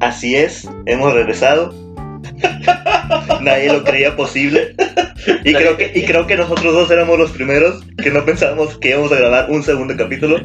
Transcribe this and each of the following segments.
Así es, hemos regresado. Nadie lo creía posible. Y creo, que, y creo que nosotros dos éramos los primeros que no pensábamos que íbamos a grabar un segundo capítulo.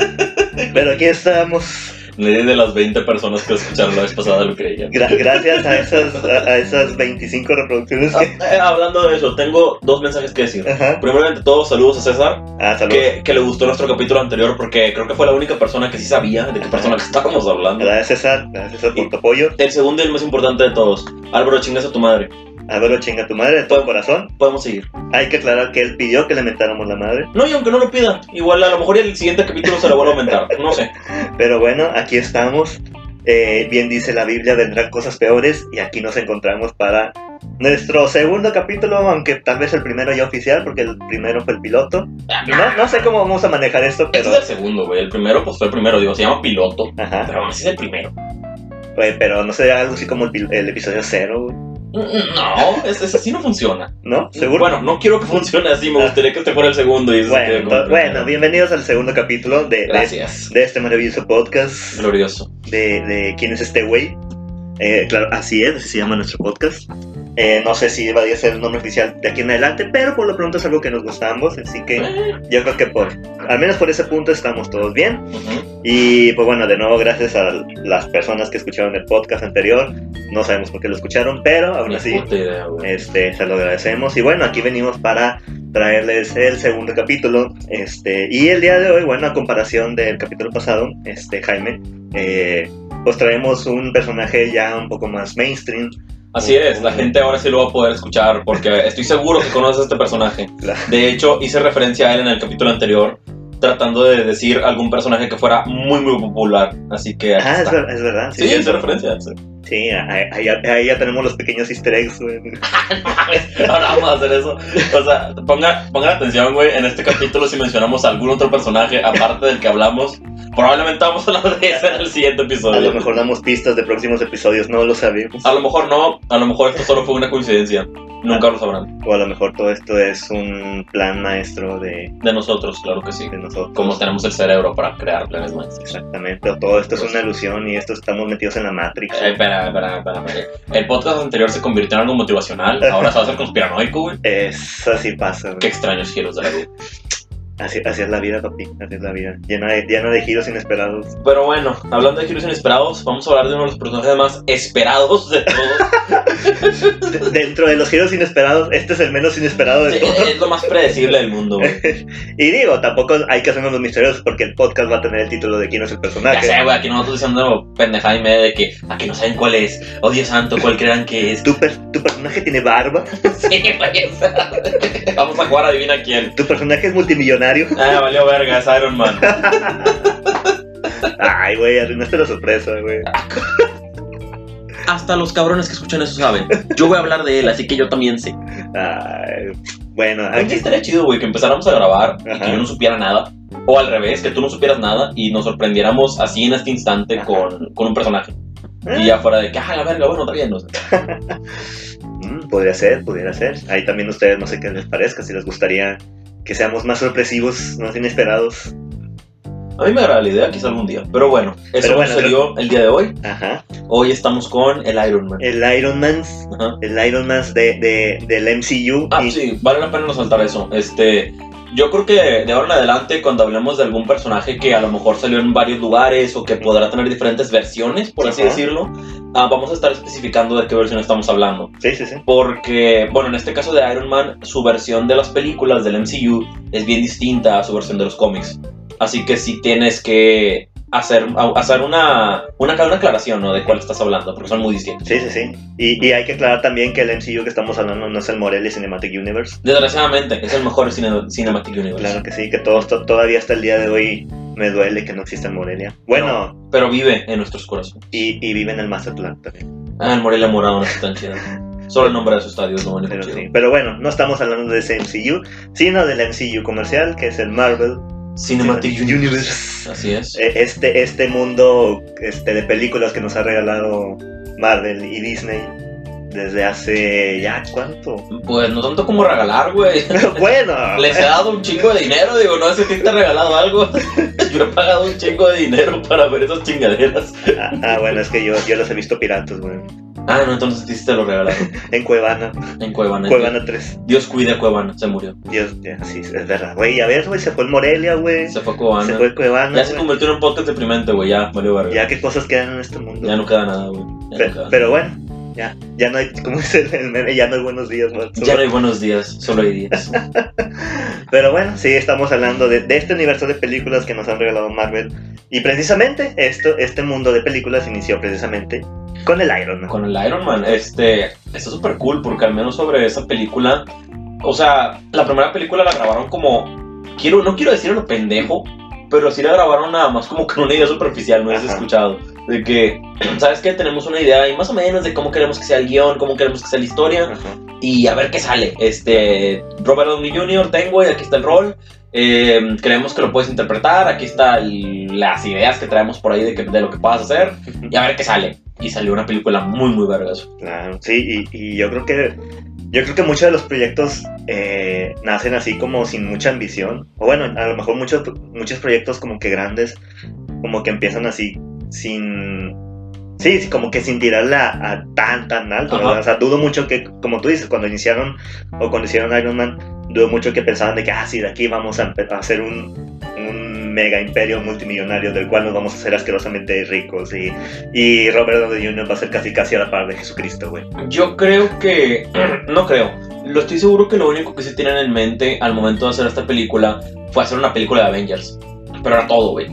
Pero aquí estamos. Nadie de las 20 personas que escucharon la vez pasada lo creían. Gra- gracias a esas, a, a esas 25 reproducciones Ah, que... eh, hablando de eso, tengo dos mensajes que decir. Ajá. Primero todo, saludos a César, Ah, saludos. que, que le gustó nuestro capítulo anterior porque creo que fue la única persona que sí sabía de qué persona que estábamos hablando. Gracias César, gracias César por tu apoyo. El segundo y el más importante de todos, Álvaro, chingas a tu madre. Álvaro chinga tu madre de todo corazón. Podemos seguir. Hay que aclarar que él pidió que le mentáramos la madre. No, y aunque no lo pida, igual a lo mejor el siguiente capítulo se lo vuelvo a aumentar. No sé. Pero bueno, aquí estamos. Eh, bien dice la Biblia, vendrán cosas peores y aquí nos encontramos para nuestro segundo capítulo, aunque tal vez el primero ya oficial, porque el primero fue el piloto. No, no sé cómo vamos a manejar esto, Este pero... es el segundo, güey. El primero, pues fue el primero. Digo, se llama piloto. Ajá. Pero aún así es el primero. Güey, pero no sé, algo así como el, el episodio cero, güey, No, ese así no funciona. ¿no? ¿Seguro? Bueno, no quiero que funcione así. Me gustaría que este fuera el segundo. Y Bueno, bienvenidos al segundo capítulo de, de este maravilloso podcast Glorioso. de, de quién es este güey. Eh, claro, así es, así se llama nuestro podcast. Eh, no sé si va a ser el nombre oficial de aquí en adelante, pero por lo pronto es algo que nos gusta a ambos, así que yo creo que por, al menos por ese punto estamos todos bien. Y pues bueno, de nuevo gracias a las personas que escucharon el podcast anterior. No sabemos por qué lo escucharon, pero aún así idea, este, se lo agradecemos. Y bueno, aquí venimos para traerles el segundo capítulo. Este, y el día de hoy, bueno, a comparación del capítulo pasado, este, Jaime, eh, pues traemos un personaje ya un poco más mainstream. Así es, la gente ahora sí lo va a poder escuchar porque estoy seguro que conoces a este personaje. De hecho, hice referencia a él en el capítulo anterior, tratando de decir algún personaje que fuera muy, muy popular. Así que aquí Ah, es, está. ver- es verdad. Sí, hice referencia. sí. Sí, ahí, ya tenemos los pequeños easter eggs. güey. Ahora vamos a hacer eso. O sea, ponga, pongan atención, güey. En este capítulo, si mencionamos algún otro personaje aparte del que hablamos, probablemente vamos a hablar de ese en el siguiente A episodio. lo mejor damos pistas de próximos episodios, no lo sabemos. A lo mejor no, a lo mejor esto solo fue una coincidencia. Nunca lo sabrán. O a lo mejor todo esto es un plan maestro de, De nosotros, claro que sí. de nosotros. Como tenemos el cerebro para crear planes maestros. Exactamente, o todo esto es una ilusión y esto estamos metidos en la Matrix. Eh, espera, espera, espera, espera. El podcast anterior se convirtió en algo motivacional, ahora se va a hacer conspiranoico, güey. Es así pasa, güey. Qué extraños giros de la vida. Así, así es la vida, papi, así es la vida. Llena de, llena de giros inesperados. Pero bueno, hablando de giros inesperados, vamos a hablar de uno de los personajes más esperados de todos. De- dentro de los giros inesperados, este es el menos inesperado de Sí, todos. es lo más predecible del mundo. Y digo, tampoco hay que hacernos los misteriosos porque el podcast va a tener el título de quién es el Ya personaje. sé, güey, aquí nosotros diciendo pendejada y media de que aquí no saben cuál es. Oh, Dios santo, cuál crean que es. ¿Tu, per- tu personaje tiene barba, Sí, güey, Vamos a jugar adivina quién. tu personaje es multimillonario. Ah, valió verga, es Iron Man. Ay, güey, arruinaste la sorpresa, güey. Hasta los cabrones que escuchan eso saben. Yo voy a hablar de él, así que yo también sé. Ay, bueno, Aquí estaría chido, güey, que empezáramos a grabar y que yo no supiera nada. O al revés, que tú no supieras nada y nos sorprendiéramos así en este instante con, con un personaje. Eh, Y ya fuera de que, ah, la verga, bueno, está bien. mm, podría ser, podría ser. Ahí también ustedes no sé qué les parezca, si les gustaría que seamos más sorpresivos, más inesperados. A mí me agrada la idea, quizá algún día. Pero bueno, eso bueno, sucedió el día de hoy. Ajá. Hoy estamos con el Iron Man. El Iron Man, Ajá. el Iron Man de, de- del MCU. Ah, y- sí, vale la pena no saltar eso. Este, yo creo que de ahora en adelante, cuando hablemos de algún personaje que a lo mejor salió en varios lugares o que podrá tener diferentes versiones, por así Ajá. decirlo, ah, vamos a estar especificando de qué versión estamos hablando. Sí, sí, sí. Porque, bueno, en este caso de Iron Man, su versión de las películas del MCU es bien distinta a su versión de los cómics. Así que sí tienes que hacer, hacer una, una, una aclaración, ¿no? De cuál estás hablando, porque son muy distintos. Sí, sí, sí. Y, y hay que aclarar también que el MCU que estamos hablando no es el Morelli Cinematic Universe. Desgraciadamente, es el mejor cine- Cinematic Universe. Claro que sí, que todo, esto- todavía hasta el día de hoy me duele que no exista el Morelia. Bueno, Pero vive en nuestros corazones. y, y vive en el Mazatlán también. Ah, el Morelia Morado no está tan chido. Solo el nombre de su estadio es lo único Pero, chido. sí. Pero bueno, no estamos hablando de ese MCU, sino del MCU comercial, que es el Marvel Cinematic Universe. Universe. Así es. Eh, Este, este mundo este, de películas que nos ha regalado Marvel y Disney desde hace ya cuánto. Pues no tanto como regalar, güey. bueno. Les he dado un chingo de dinero, digo, no sé si te he regalado algo. Yo he pagado un chingo de dinero para ver esas chingaderas. Ah, ah, bueno, es que yo, yo los he visto piratas, güey. Ah, no, entonces sí te lo regalaron. En Cuevana. En Cuevana. Cuevana 3. Dios cuide a Cuevana, se murió. Dios, ya, sí, es verdad. Güey, a ver, güey, se fue el Morelia, güey. Se fue a Cuevana. Se fue a Cuevana. Ya se convirtió en un podcast deprimente, güey, ya, valió verga. Ya qué cosas quedan en este mundo. Ya no queda nada, güey. Pe- no pero bueno, ya, ya no hay, como dice el meme, ya no hay buenos días, man. Ya no hay buenos días, solo hay días. Pero bueno, sí, estamos hablando de, de este universo de películas que nos han regalado Marvel. Y precisamente esto, este mundo de películas inició precisamente con el Iron Man. Con el Iron Man, este, está súper cool porque al menos sobre esa película, o sea, la primera película la grabaron como, quiero, no quiero decir a lo pendejo, pero sí la grabaron nada más como con una idea superficial, no has Ajá. escuchado. De que, ¿sabes qué? Tenemos una idea y más o menos de cómo queremos que sea el guion, cómo queremos que sea la historia. Ajá. y a ver qué sale. Este, Robert Downey Jr., tengo y aquí está el rol. Eh, creemos que lo puedes interpretar. Aquí están las ideas que traemos por ahí de, que- de lo que puedas hacer. Y a ver qué sale. Y salió una película muy, muy vergas. Claro, sí, y, y yo creo que yo creo que muchos de los proyectos eh, nacen así como sin mucha ambición. O bueno, a lo mejor muchos, muchos proyectos como que grandes, como que empiezan así sin... Sí, como que sin tirarla a tan, tan alto. O sea, dudo mucho que, como tú dices, cuando iniciaron o cuando hicieron Iron Man, dudo mucho que pensaban de que, ah, sí, de aquí vamos a hacer un, un mega imperio multimillonario del cual nos vamos a hacer asquerosamente ricos. Y, y Robert Downey Jr. va a ser casi casi a la par de Jesucristo, güey. Yo creo que. No creo. Lo estoy seguro que lo único que se tienen en mente al momento de hacer esta película fue hacer una película de Avengers. Pero era todo, güey.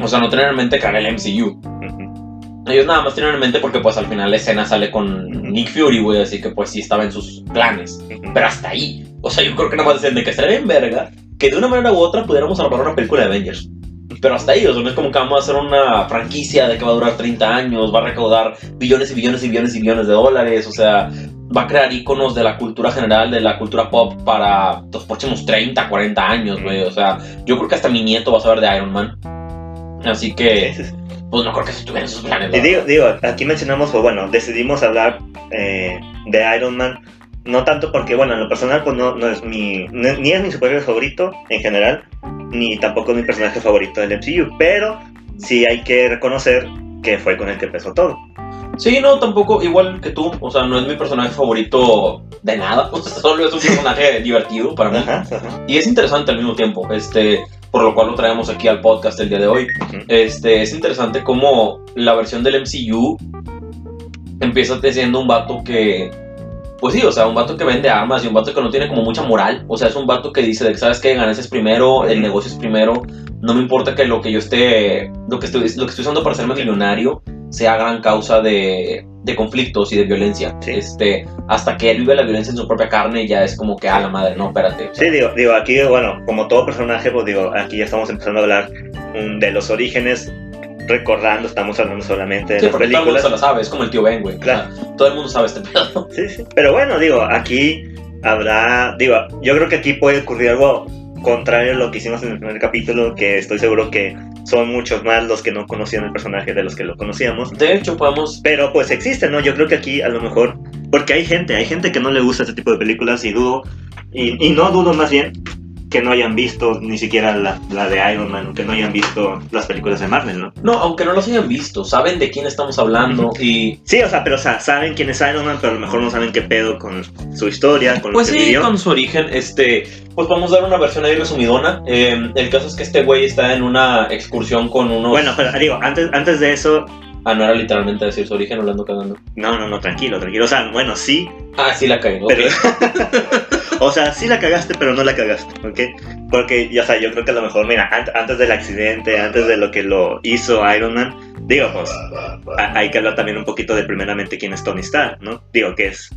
O sea, no tener en mente crear el MCU. Ujú. Ellos nada más tienen en mente porque, pues, al final la escena sale con Nick Fury, güey. Así que, pues, sí estaba en sus planes. Ujú. Pero hasta ahí. O sea, yo creo que nada más decían de que estaría bien verga que de una manera u otra pudiéramos armar una película de Avengers. Pero hasta ahí, o sea, no es como que vamos a hacer una franquicia de que va a durar 30 años, va a recaudar billones y billones y billones y billones de dólares, o sea, va a crear iconos de la cultura general, de la cultura pop para los próximos 30, 40 años, güey. O sea, yo creo que hasta mi nieto va a saber de Iron Man. Así que, pues no creo que se tuvieran sus planes. Digo, digo, aquí mencionamos, o bueno, decidimos hablar eh, de Iron Man, no tanto porque, bueno, en lo personal, pues no, no es mi, no- ni es mi superhéroe favorito en general, ni tampoco es mi personaje favorito del MCU, pero sí hay que reconocer que fue con el que empezó todo. Sí, no, tampoco, igual que tú, o sea, no es mi personaje favorito de nada, o sea, solo es un personaje divertido para mí. Ajá, ajá. Y es interesante al mismo tiempo, este, por lo cual lo traemos aquí al podcast el día de hoy. Este, es interesante cómo la versión del MCU empieza siendo un vato que, pues sí, o sea, un vato que vende armas y un vato que no tiene como mucha moral. O sea, es un vato que dice ¿sabes qué? Ganancias primero, el negocio es primero. No me importa que lo que yo esté, lo que estoy, lo que estoy usando para hacerme millonario sea gran causa de, de conflictos y de violencia. Sí. Este, hasta que él vive la violencia en su propia carne, ya es como que, a la madre, no, espérate. Sí, digo, digo, aquí, bueno, como todo personaje, pues digo, aquí ya estamos empezando a hablar mm, de los orígenes, recordando, estamos hablando solamente de Sí, las porque todo el mundo películas. se lo sabe, es como el tío Ben, güey. Claro. O sea, todo el mundo sabe este pedo. Sí, sí. Pero bueno, digo, aquí habrá, digo, yo creo que aquí puede ocurrir algo contrario a lo que hicimos en el primer capítulo, que estoy seguro que son muchos más los que no conocían el personaje de los que lo conocíamos. De hecho, podemos. Pero pues existe, ¿no? Yo creo que aquí a lo mejor, porque hay gente, hay gente que no le gusta este tipo de películas y dudo, y, y no dudo más bien que no hayan visto ni siquiera la, la de Iron Man, que no hayan visto las películas de Marvel, ¿no? No, aunque no los hayan visto, saben de quién estamos hablando y. Sí, o sea, pero o sea, saben quién es Iron Man, pero a lo mejor no saben qué pedo con su historia, con Pues lo que sí, vivió. con su origen, este. Pues vamos a dar una versión ahí resumidona. Eh, el caso es que este güey está en una excursión con unos. Bueno, pero digo, antes, antes de eso, Ah, no era literalmente decir su origen, hablando cagando. no, no, no, tranquilo, tranquilo. O sea, bueno, sí, Ah, sí la ok. pero. o sea, sí la cagaste, pero no la cagaste, ¿ok? Porque, ya, o sea, yo creo que a lo mejor, mira, an- antes del accidente, antes de lo que lo hizo Iron Man, digo, pues, hay que hablar también un poquito de primeramente quién es Tony Stark, ¿no? Digo, que es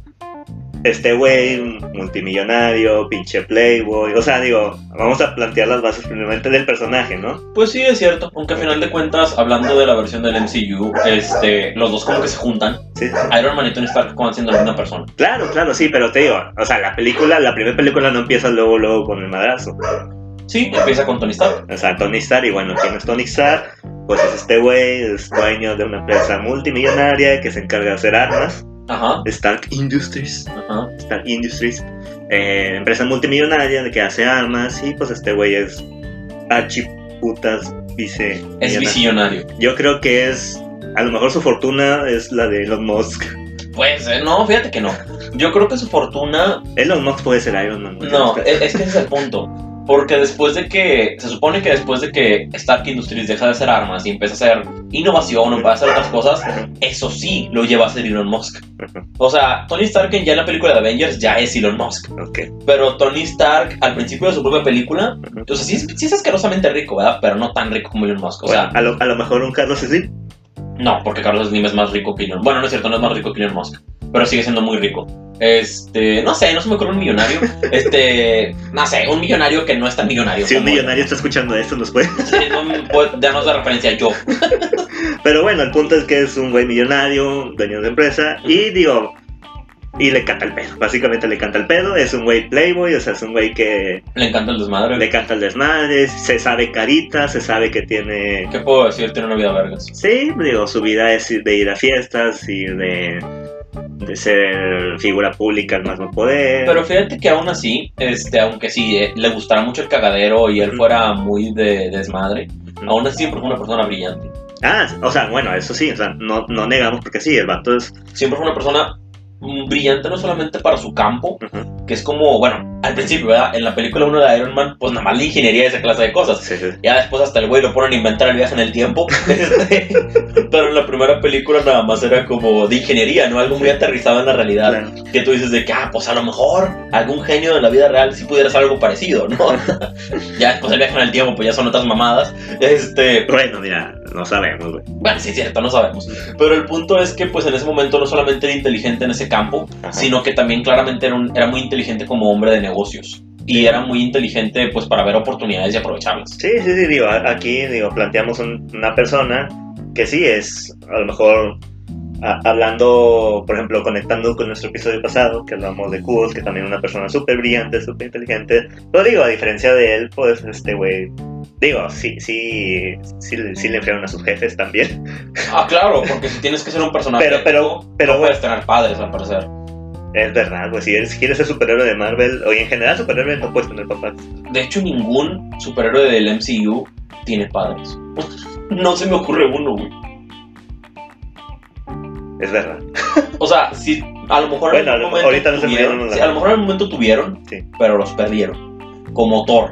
este güey, multimillonario, pinche playboy, o sea, digo, vamos a plantear las bases primeramente del personaje, ¿no? Pues sí, es cierto. Aunque a final de cuentas, hablando de la versión del MCU, este, los dos como que se juntan. Sí. Iron Man y Tony Stark como siendo la misma persona. Claro, claro, sí, pero te digo, o sea, la película, la primera película no empieza luego, luego con el madrazo. Sí, empieza con Tony Stark. O sea, Tony Stark, y bueno, ¿quién es Tony Stark? Pues es este güey, es dueño de una empresa multimillonaria que se encarga de hacer armas. Ajá, Stark Industries. ajá. Stark Industries. eh, empresa multimillonaria que hace armas y pues este güey es archiputas vice. Es visionario. Yo creo que es. A lo mejor su fortuna es la de Elon Musk. Pues eh, no, fíjate que no. Yo creo que su fortuna. Elon Musk puede ser Iron Man. No, es, es que ese es el punto. Porque después de que. Se supone que después de que Stark Industries deja de hacer armas y empieza a hacer innovación o empieza a hacer otras cosas, eso sí lo lleva a ser Elon Musk. O sea, Tony Stark en- ya en la película de Avengers ya es Elon Musk. Ok. Pero Tony Stark al principio de su propia película. ujú. Entonces sí, es- sí es asquerosamente rico, ¿verdad? Pero no tan rico como Elon Musk. O sea, Bueno, a, lo, a lo mejor un Carlos Slim. no, porque Carlos Slim es más rico que Elon Bueno, no es cierto, no es más rico que Elon Musk. Pero sigue siendo muy rico. Este, no sé, no se me ocurre un millonario. Este, no sé, un millonario que no es tan millonario. Si un millonario está escuchando esto, nos puede. Sí, no danos de referencia yo. Pero bueno, el punto es que es un güey millonario, dueño de empresa, y digo, y le canta el pedo. Básicamente le canta el pedo, es un güey playboy, o sea, es un güey que Le encanta el desmadre. le canta el desmadre, se sabe carita, se sabe que tiene... ¿Qué puedo decir? Tiene una vida vergas. Sí, digo, su vida es de ir a fiestas y de, de ser figura pública al más no poder. Pero fíjate que aún así, este, aunque sí eh, le gustara mucho el cagadero y él fuera muy de desmadre, aún así siempre fue una persona brillante. Ah, o sea, bueno, eso sí, o sea, no, no negamos porque sí, el vato es... Siempre fue una persona mm, brillante no solamente para su campo, Ujú, que es como, bueno, al principio, ¿verdad? En la película 1 de Iron Man, pues nada más la ingeniería y esa clase de cosas. sí, sí. Ya después hasta el güey lo ponen a inventar el viaje en el tiempo. Este, pero en la primera película nada más era como de ingeniería, ¿no? Algo muy aterrizado en la realidad. Claro. Que tú dices de que, ah, pues a lo mejor algún genio de la vida real sí pudiera hacer algo parecido, ¿no? ya después el viaje en el tiempo, pues ya son otras mamadas. Este, Bueno, mira, no sabemos, güey. bueno, sí es cierto, no sabemos. Pero el punto es que, pues en ese momento no solamente era inteligente en ese campo, Ajá. sino que también claramente era, un- era muy inteligente como hombre de negocios. Y era muy inteligente, pues, para ver oportunidades y aprovecharlas. Sí, sí, sí, digo, a- aquí digo, planteamos un- una persona que sí es, a lo mejor, a- hablando, por ejemplo, conectando con nuestro episodio pasado, que hablamos de Kuz, que también es una persona súper brillante, súper inteligente, pero digo, a diferencia de él, pues, este güey, digo, sí, sí, sí, le- sí le enfriaron a sus jefes también, Ah, claro, porque si tienes que ser un personaje. pero, pero, pero, no puedes tener padres, al parecer. Es verdad, güey, si eres, si quieres ser superhéroe de Marvel, o en general superhéroe, no puedes tener papás. De hecho, ningún superhéroe del MCU tiene padres. no se me ocurre uno, güey. Es verdad. O sea, si a lo mejor Bueno, en algún ahorita no se tuvieron, sí, a lo mejor en algún momento tuvieron, Sí. pero los perdieron. Como Thor.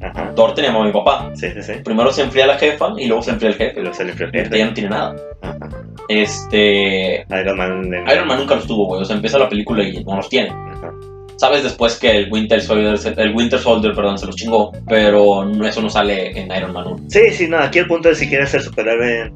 Ajá. Thor tenía mamá y papá. Sí, sí, sí. Primero se enfría la jefa y luego se enfría el jefe. Pero se le enfrió el Y jefe. ya no tiene nada. Ajá. Este. Iron Man. le- Iron Man nunca los tuvo, güey. O sea, empieza la película y no los tiene. Ajá. Sabes después que el Winter Soldier, se- el Winter Soldier, perdón, se los chingó, pero eso no sale en Iron Man 1. Sí, sí, no, aquí el punto es si quieres ser superhéroe,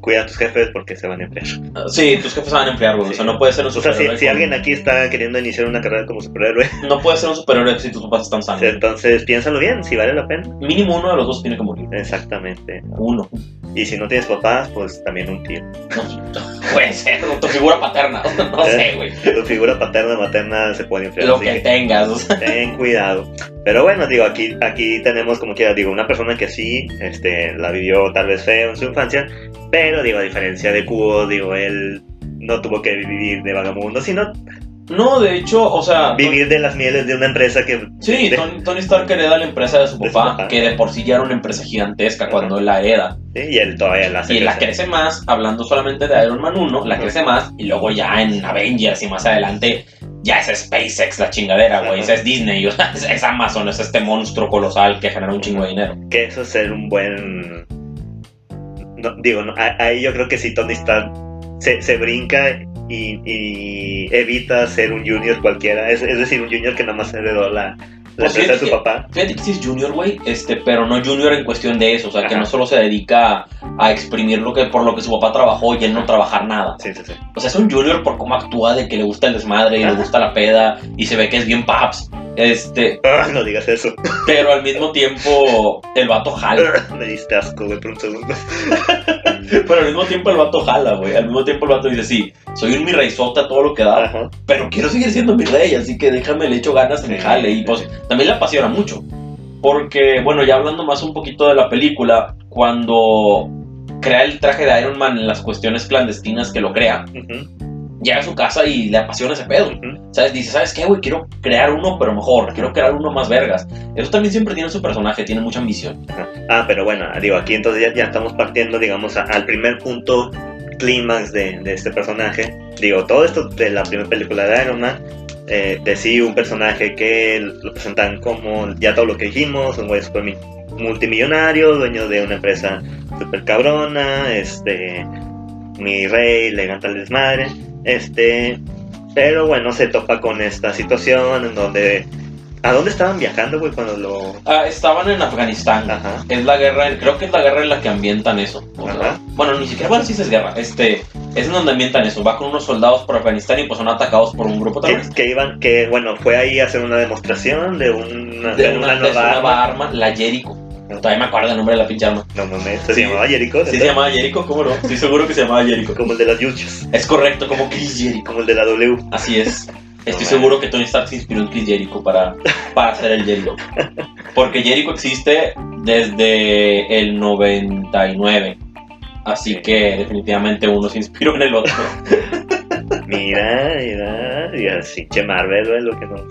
cuida a tus jefes porque se van a enfriar. Ah, Sí, tus jefes se van a emplear, güey. O sea, no puede ser un O sea, superhéroe. si, si alguien aquí está queriendo iniciar una carrera como superhéroe, No puede ser un superhéroe si tus papás están sanos. entonces piénsalo bien, si vale la pena. Mínimo uno de los dos tiene que morir. Exactamente. Uno. Y si no tienes papás, pues también un tío. Puede ser, tu figura paterna. No sé, güey. Tu figura paterna materna se puede enfriar. Lo que que tengas. o sea. ten cuidado. Pero bueno, digo, aquí, aquí tenemos como quiera, digo, una persona que sí, este, la vivió tal vez feo en su infancia, pero digo, a diferencia de Cubo, digo, él no tuvo que vivir de vagamundo, sino No, de hecho, o sea. vivir de las mieles de una empresa que Sí, de- Tony, Tony Stark hereda la empresa de su De su papá, que de por sí ya era una empresa gigantesca cuando él la hereda. Sí, y él todavía la hace Y la crece más, hablando solamente de Iron Man 1, la crece más, y luego ya en Avengers y más adelante, ya es SpaceX la chingadera, güey. Esa es Disney, o sea, es, es Amazon, es este monstruo colosal que genera un chingo de dinero. Que eso es ser un buen... no, digo, no, ahí yo creo que si Tony Stark se, se brinca y, y evita ser un junior cualquiera, es, es decir, un junior que nada más heredó la, la Pues empresa de su papá. Fíjate que sí es Junior, güey, este, pero no Junior en cuestión de eso, o sea, que no solo se dedica a exprimir lo que, por lo que su papá trabajó y él no trabajar nada. Sí, sí, sí. O sea, es un Junior por cómo actúa, de que le gusta el desmadre y le gusta la peda y se ve que es bien paps. Este, Ah, no digas eso. pero al mismo tiempo el vato jala. Me diste asco, güey, por un segundo. Pero al mismo tiempo el vato jala, güey. Al mismo tiempo el vato dice, sí, soy un mi reizota todo lo que da, Ajá. pero quiero seguir siendo mi rey, así que déjame, le echo ganas en el jale. Y pues también le apasiona mucho. Porque, bueno, ya hablando más un poquito de la película, cuando crea el traje de Iron Man en las cuestiones clandestinas que lo crea. Llega a su casa y le apasiona ese pedo. ¿Sabes? Dice, ¿sabes qué, güey? Quiero crear uno, pero mejor. Quiero crear uno más vergas. Eso también siempre tiene su personaje, tiene mucha ambición. Ah, pero bueno, digo, aquí entonces ya, ya estamos partiendo, digamos, a- al primer punto clímax de, de este personaje. Digo, todo esto de la primera película de Iron Man, eh, de sí un personaje que lo presentan como ya todo lo que dijimos, un güey super mi- multimillonario, dueño de una empresa super cabrona, este, mi rey, le encanta el desmadre, este, pero bueno, se topa con esta situación en donde... ¿A dónde estaban viajando, güey, cuando lo...? Ah, estaban en Afganistán. Ajá. Es la guerra, creo que es la guerra en la que ambientan eso. O sea, Ajá. bueno, ni siquiera, bueno, sí es guerra. Este, es en donde ambientan eso. Va con unos soldados por Afganistán y pues son atacados por un grupo terrorista. que iban, que bueno, fue ahí a hacer una demostración de una, De de una, una nueva arma. arma, la Jericho. Todavía me acuerdo el nombre de la pinche arma. No mames, se Sí. llamaba Jericho, Sí se llamaba Jericho, ¿cómo no? Estoy seguro que se llamaba Jericho. como el de las Yuchas, Es correcto, como Chris Jericho. como el de la W. Así es. Estoy No, seguro que Tony Stark se inspiró en Chris Jericho para, para hacer el Jericho. Porque Jericho existe desde el 99. Así Sí. que definitivamente uno se inspiró en el otro. Mira, mira, y así, che Marvel, lo que nos...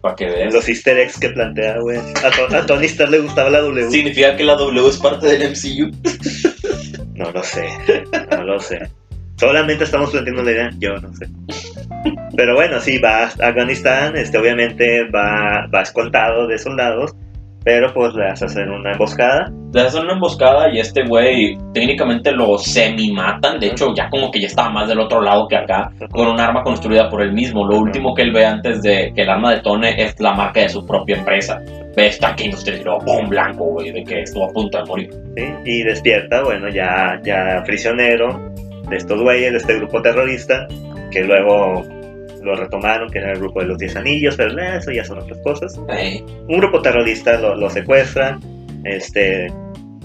Para que veas. Los easter eggs que plantea, güey. A, a Tony Stark le gustaba la W. ¿Significa que la W es parte del MCU? No lo sé, no lo sé. Solamente estamos planteando la idea, yo no sé. Pero bueno, sí, va a Afganistán, este, obviamente va, va escoltado de soldados, pero pues le hace hacer una emboscada. Le hacen una emboscada y este güey técnicamente lo semi-matan. De hecho, ya como que ya estaba más del otro lado que acá, con un arma construida por él mismo. Lo último que él ve antes de que el arma detone es la marca de su propia empresa. Ve Stark Industries y luego ¡pum! blanco, güey, de que estuvo a punto de morir. ¿sí? Y despierta, bueno, ya, ya prisionero de estos güeyes, de este grupo terrorista, que luego lo retomaron, que era el grupo de los 10 anillos, pero eso ya son otras cosas. Un grupo terrorista lo, lo secuestra, este,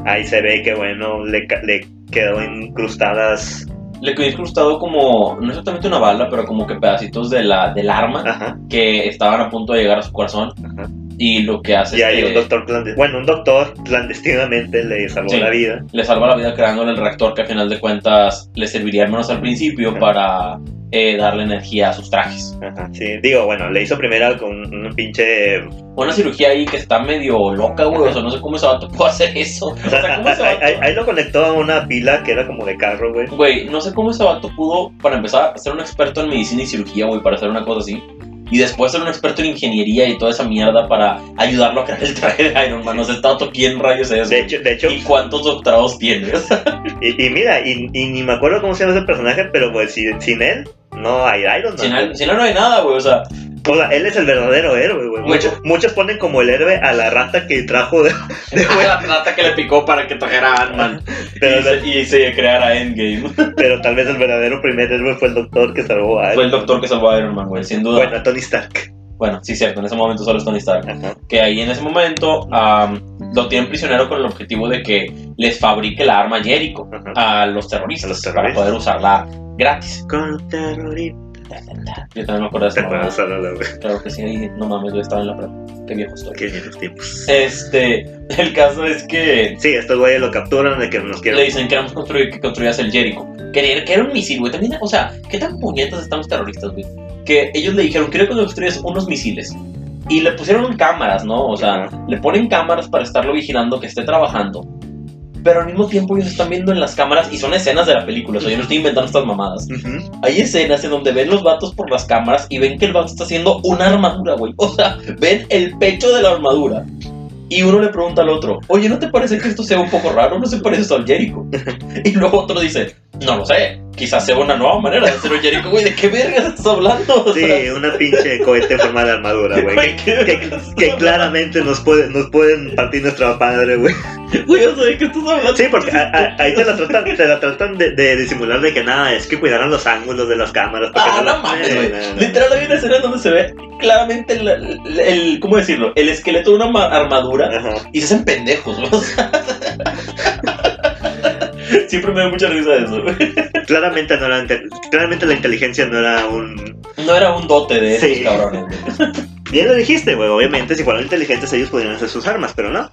ahí se ve que, bueno, le, le quedó incrustadas, le quedó incrustado como, no exactamente una bala, pero como que pedacitos de la, del arma ajá, que estaban a punto de llegar a su corazón. ajá. Y lo que hace Y es ahí que un doctor clandestino, bueno, un doctor clandestinamente le salvó Sí. la vida. le salva la vida creándole el reactor que a final de cuentas le serviría al menos al principio Ajá. para eh, darle energía a sus trajes. Ajá, sí, digo, bueno, le hizo primero con un pinche... Una cirugía ahí que está medio loca, güey. O sea, no sé cómo ese vato puede hacer eso. O sea, ¿cómo ese ahí, ahí- vato? ahí lo conectó a una pila que era como de carro, güey. Güey, no sé cómo ese vato pudo, para empezar, ser un experto en medicina y cirugía, güey, para hacer una cosa así. Y después ser un experto en ingeniería y toda esa mierda para ayudarlo a crear el traje de Iron Man. O sea, vato, ¿quién rayos es? De hecho, de hecho ¿Y cuántos doctorados tiene? y, y mira, y, y ni me acuerdo cómo se llama ese personaje, pero pues si- sin él no hay Iron Man. Sin él no hay nada, güey. O sea, O sea, él es el verdadero héroe, güey. Muchos, muchos ponen como el héroe a la rata que trajo de... de la plata que le picó para que trajera a Ant-Man. y, se, y se creara Endgame. pero tal vez el verdadero primer héroe fue el doctor que salvó a él. Fue el doctor que salvó a Iron Man, güey, sin duda. Bueno, a Tony Stark. Bueno, sí, cierto, en ese momento solo es Tony Stark. Ajá. Que ahí en ese momento am, lo tienen prisionero con el objetivo de que les fabrique la arma Jericho a los terroristas, A los para terroristas. poder usarla gratis. Con terrorista. Yo también me acuerdo de ¿Te esa mamá. güey? Claro que sí, ahí, no mames, yo estaba en la prepa. Qué viejo estoy. Qué bien los tiempos. Este, el caso es que Sí, estos güeyes lo capturan de que nos le quieren... dicen queremos construir que construyas el Jericho. Que, que era un misil, güey. También, o sea, ¿qué tan puñetas están los terroristas, güey? Que ellos le dijeron, quiero que construyas unos misiles. Y le pusieron cámaras, ¿no? O sea, Ajá. le ponen cámaras para estarlo vigilando que esté trabajando. Pero al mismo tiempo ellos están viendo en las cámaras y son escenas de la película. O sea, yo no estoy inventando estas mamadas. Hay escenas en donde ven los vatos por las cámaras y ven que el vato está haciendo una armadura, güey. O sea, ven el pecho de la armadura. Y uno le pregunta al otro, oye, ¿no te parece que esto sea un poco raro? ¿No se parece al Jericho? Y luego otro dice, no lo sé, quizás sea una nueva manera de hacer un Jericho, güey. ¿De qué vergas estás hablando? O Sí, una pinche cohete en forma de armadura, güey. güey, Que, ¿qué que- vergas que claramente nos, puede, nos pueden partir nuestra madre, güey. Güey, o sea, ¿de qué estás hablando? Sí, porque a- a- ahí te la tratan, te la tratan de, de disimular de que nada, es que cuidaran los ángulos de las cámaras. para que Ah, la- no mames, güey. no, no. Literal hay una escena donde se ve claramente el, el- el- ¿cómo decirlo? El esqueleto de una ma- armadura Ajá. y se hacen pendejos, güey. O sea, Siempre me da mucha risa eso, güey. Claramente, no era, claramente la inteligencia no era un... No era un dote de esos cabrones. Bien lo dijiste, güey. Obviamente, si fueran inteligentes, ellos podrían hacer sus armas, pero no.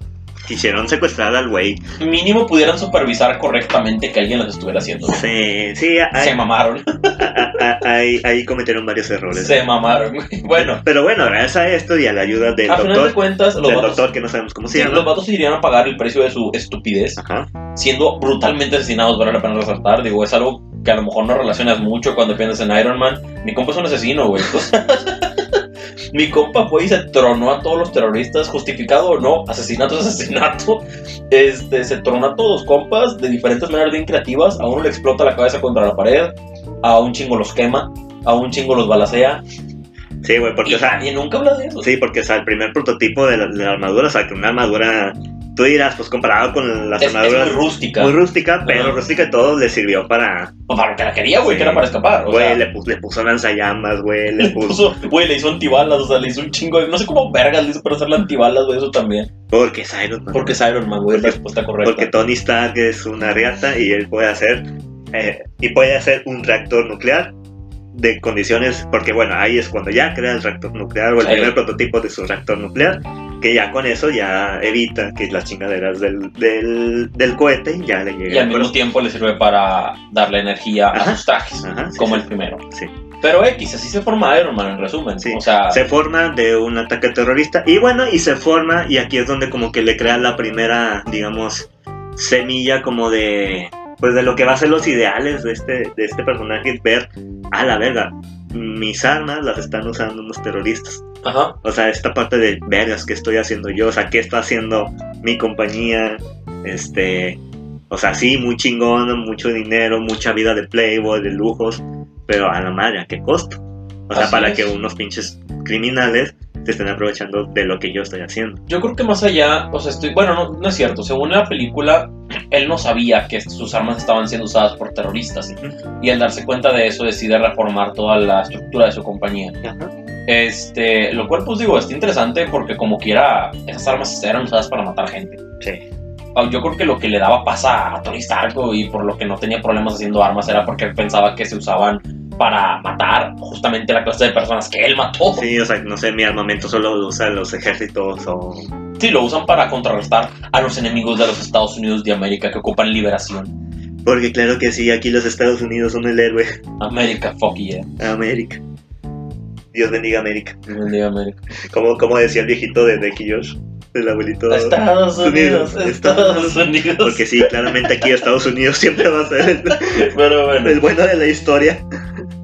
Quisieron secuestrar al güey. Mínimo pudieran supervisar correctamente que alguien los estuviera haciendo. Sí, sí, ahí, Se mamaron. ahí- ahí cometieron varios errores. Se mamaron, güey. Bueno, Pero bueno, gracias a esto y a la ayuda del a final de doctor, cuentas, los del vatos, doctor que no sabemos cómo se sí, llama. los vatos irían a pagar el precio de su estupidez, Ajá. siendo brutalmente asesinados, vale la pena resaltar. Digo, es algo que a lo mejor no relacionas mucho cuando piensas en Iron Man. Mi compa es un asesino, güey. Mi compa fue y se tronó a todos los terroristas, justificado o no, asesinato es asesinato. Este, se tronó a todos los compas de diferentes maneras bien creativas. A uno le explota la cabeza contra la pared, a un chingo los quema, a un chingo los balacea. Sí, güey, porque, Y o sea, nadie nunca habla de eso. sí, porque, o sea, el primer prototipo de la, de la armadura, o sea, que una armadura, tú dirás, pues comparado con las es, es armaduras muy rústica. muy rústica, pero Ajá. rústica y todo le sirvió para, O para lo que la quería, güey, Sí. que era para escapar. Güey, sea, le, puso, le puso lanzallamas, güey, le le puso, güey, le hizo antibalas, o sea, le hizo un chingo de, no sé cómo vergas le hizo para hacerle antibalas, güey, eso también. porque es Iron Man. Porque es Iron Man, güey, es la respuesta correcta. Porque Tony Stark es una riata y él puede hacer eh, y puede hacer un reactor nuclear de condiciones, porque bueno, ahí es cuando ya crea el reactor nuclear o el Sí. primer prototipo de su reactor nuclear, que ya con eso ya evita que las chingaderas del, del, del cohete ya le lleguen. y al mismo tiempo le sirve para darle energía Ajá. a sus trajes, Ajá, sí, como sí, el primero. sí. Pero X, así se forma Iron Man en resumen. Sí. O sea, Se forma de un ataque terrorista y bueno, y se forma y aquí es donde como que le crea la primera, digamos, semilla como de pues de lo que va a ser los ideales de este de este personaje ver a la verga mis armas las están usando unos terroristas ajá. o sea esta parte de vergas que estoy haciendo yo o sea qué está haciendo mi compañía este o sea sí muy chingón mucho dinero mucha vida de playboy de lujos pero a la madre a qué costo o sea Así para es. que unos pinches criminales se estén aprovechando de lo que yo estoy haciendo Yo creo que más allá, o sea, estoy, bueno, no, no es cierto. Según la película, él no sabía que sus armas estaban siendo usadas por terroristas. Y al darse cuenta de eso, decide reformar toda la estructura de su compañía. Este, lo cual, pues digo, está interesante porque, como quiera, esas armas eran usadas para matar gente. sí Ah, Yo creo que lo que le daba pasa a Tony Stark y por lo que no tenía problemas haciendo armas era porque él pensaba que se usaban para matar justamente la clase de personas que él mató. sí o sea no sé mi armamento solo lo usan los ejércitos o Sí, lo usan para contrarrestar a los enemigos de los Estados Unidos de América que ocupan liberación. porque claro que sí aquí los Estados Unidos son el héroe América, fuck yeah. América Dios bendiga América Bendiga América. como, como decía el viejito de Becky Josh el abuelito Estados Unidos, Unidos, Estados Unidos. Porque sí, claramente aquí Estados Unidos siempre va a ser el, bueno, el bueno de la historia.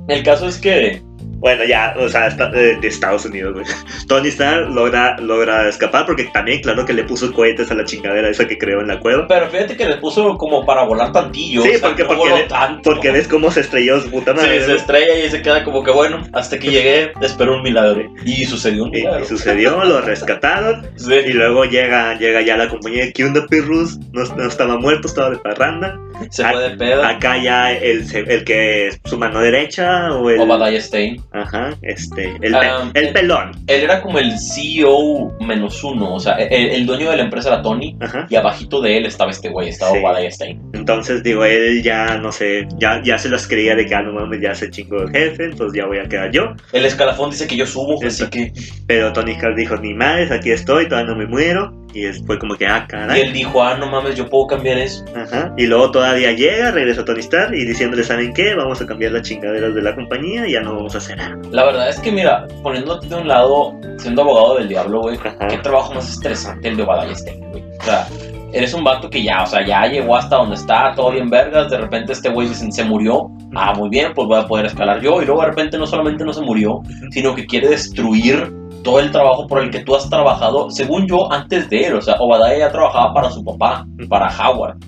El caso es que Bueno, ya, o sea, de, de Estados Unidos, güey. Tony Stark logra, logra escapar porque también, claro que le puso cohetes a la chingadera esa que creó en la cueva. Pero fíjate que le puso como para volar tantillo. Sí, o sea, porque- no porque voló ve- tanto. Porque ves cómo se estrelló su puta Sí, madre. se ¿no? estrella y se queda como que bueno, hasta que llegué, espero un milagro. Y sucedió un Y, milagro. y sucedió, lo rescataron. Sí. Y luego llega, llega ya la compañía. ¿Qué onda, Pirrus? No, no estaba muerto, estaba de parranda. Se fue de pedo. Acá ya el, el que es su mano derecha o el. Obadiah Stein. Ajá, este. El, pe- Ah, el eh, pelón. Él era como el CEO menos uno. O sea, el, el dueño de la empresa era Tony. Ajá. Y abajito de él estaba este güey, estaba Sí. Obadiah Stein. Entonces, digo, él ya, no sé, ya, ya se las creía de que, ah, no mames, ya se chingó el jefe, entonces ya voy a quedar yo. El escalafón dice que yo subo, así Eso. que. Pero Tony Stark dijo, ni madres, aquí estoy, todavía no me muero. Y es- fue como que, ah, Y caray. él dijo, ah, no mames, yo puedo cambiar eso. Ajá. Y luego todavía llega, regresa Tony Stark y diciéndole, ¿saben qué? Vamos a cambiar las chingaderas de la compañía y ya no vamos a hacer nada. La verdad es que, mira, poniéndote de un lado, siendo abogado del diablo, güey, qué trabajo más estresante el de Obadiah Stein, güey. O sea, eres un vato que ya, o sea, ya llegó hasta donde está, todo bien vergas, de repente este güey se murió. Ah, muy bien, pues voy a poder escalar yo. Y luego de repente no solamente no se murió, sino que quiere destruir todo el trabajo por el que tú has trabajado, según yo, antes de él. O sea, Obadiah ya trabajaba para su papá, para Howard.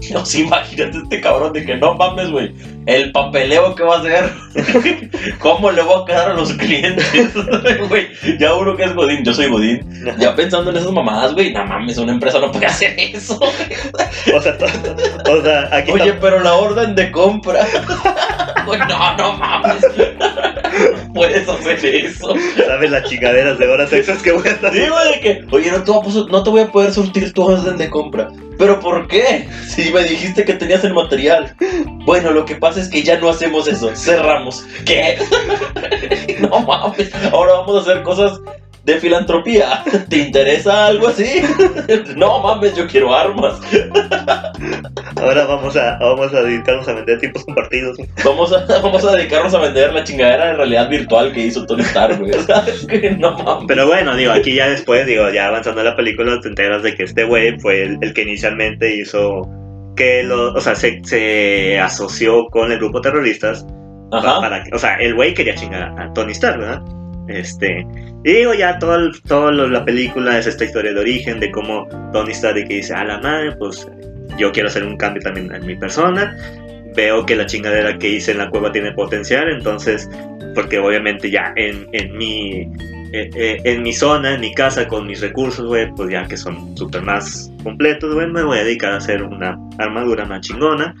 No, sí, imagínate este cabrón de que no mames, güey. El papeleo que va a hacer. ¿Cómo le voy a quedar a los clientes? Güey, ya uno que es Godín, yo soy Godín. Ya pensando en esas mamadas, güey, no mames, una empresa no puede hacer eso. O sea, o sea aquí Oye, está- pero la orden de compra. Güey, no, no mames. No puedes hacer eso. sabes las chingaderas de horas extras que voy a estar Sí, güey, de que, oye, no te, voy a no te voy a poder surtir tu orden de compra. ¿Pero por qué? Me dijiste que tenías el material. Bueno, lo que pasa es que ya no hacemos eso. Cerramos. ¿Qué? no mames. Ahora vamos a hacer cosas de filantropía. ¿Te interesa algo así? no mames, yo quiero armas. Ahora vamos a, vamos a dedicarnos a vender tipos compartidos. Vamos a, vamos a dedicarnos a vender la chingadera de realidad virtual que hizo Tony Stark, güey. O sea, es que no mames. Pero bueno, digo, aquí ya después, digo, ya avanzando en la película, te enteras de que este güey fue el, el que inicialmente hizo que lo, o sea, se, se asoció con el grupo terroristas Ajá. para o sea, el güey quería chingar a, Tony Stark, ¿verdad? Este, y digo, ya todo, el- todo lo- la película es esta historia de origen de cómo Tony Stark que dice, a la madre, pues yo quiero hacer un cambio también en mi persona. Veo que la chingadera que hice en la cueva tiene potencial, entonces, porque obviamente ya en, en mi eh, eh, en mi zona, en mi casa, con mis recursos, güey, pues ya que son súper más completos, güey, me voy a dedicar a hacer una armadura más chingona.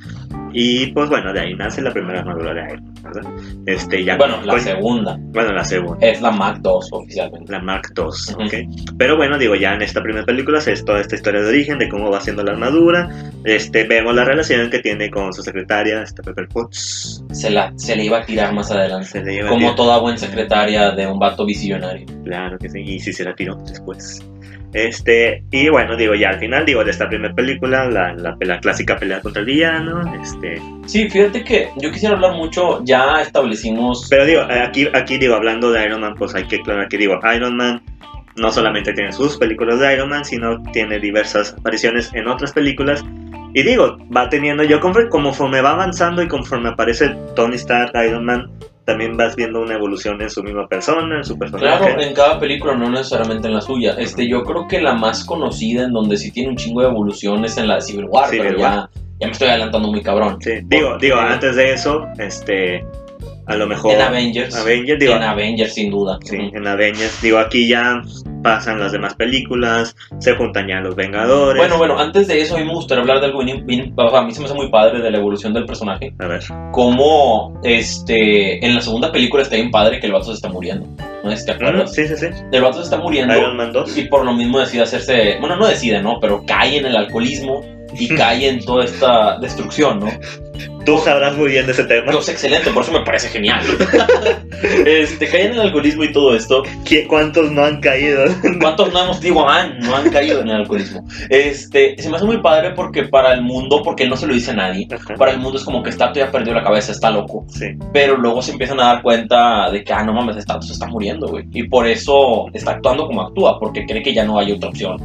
Y pues bueno, de ahí nace la primera armadura de Iron Man, ¿verdad? Este, ya Bueno, la con- segunda bueno, la segunda. es la Mac 2 oficialmente. La Mark II. ¿ok? Pero bueno, digo, ya en esta primera película es toda esta historia de origen, de cómo va haciendo la armadura. Este, vemos la relación que tiene con su secretaria, esta Pepper Potts. Se, la, se le iba a tirar más adelante. Se le lleva Como bien. toda buena secretaria de un vato visionario. Claro que sí, y si se la tiró después. Este, y bueno, digo, ya al final, digo, de esta primera película, la, la, la clásica pelea contra el villano, este... Sí, fíjate que yo quisiera hablar mucho, ya establecimos... Pero digo, aquí, aquí digo, hablando de Iron Man, pues hay que aclarar que digo, Iron Man no solamente tiene sus películas de Iron Man, sino tiene diversas apariciones en otras películas. Y digo, va teniendo, yo conforme, conforme va avanzando y conforme aparece Tony Stark, Iron Man, también vas viendo una evolución en su misma persona, en su personaje. Claro, en cada película, no necesariamente en la suya. Este, yo creo que la más conocida, en donde sí tiene un chingo de evolución, es en la de Civil War, Civil pero War. ya, ya me estoy adelantando muy cabrón. Sí, digo, digo, antes de eso, este, a lo mejor... En Avengers. Avengers, digo, en Avengers, sin duda. Sí, en Avengers. Digo, aquí ya pasan las demás películas, se juntan ya los Vengadores. Bueno, bueno, antes de eso, a mí me gustaría hablar de algo bien, bien- a mí se me hace muy padre de la evolución del personaje. A ver. Como este, en la segunda película está bien padre que el vato se está muriendo. ¿No si te acuerdas? sí, sí, sí. El vato se está muriendo. Iron Man 2. Y por lo mismo decide hacerse, bueno, no decide, ¿no? Pero cae en el alcoholismo y cae en toda esta destrucción, ¿no? Tú sabrás muy bien de ese tema. No, es excelente, por eso me parece genial. este, cae en el alcoholismo y todo esto. ¿Qui- ¿Cuántos no han caído? ¿Cuántos no hemos, digo, han, no han caído en el alcoholismo? Este, se me hace muy padre porque para el mundo, porque no se lo dice a nadie, Ajá, para el mundo es como que Stato ya perdió la cabeza, está loco. Sí. Pero luego se empiezan a dar cuenta de que, ah, no mames, Stato se está muriendo, güey. Y por eso está actuando como actúa, porque cree que ya no hay otra opción.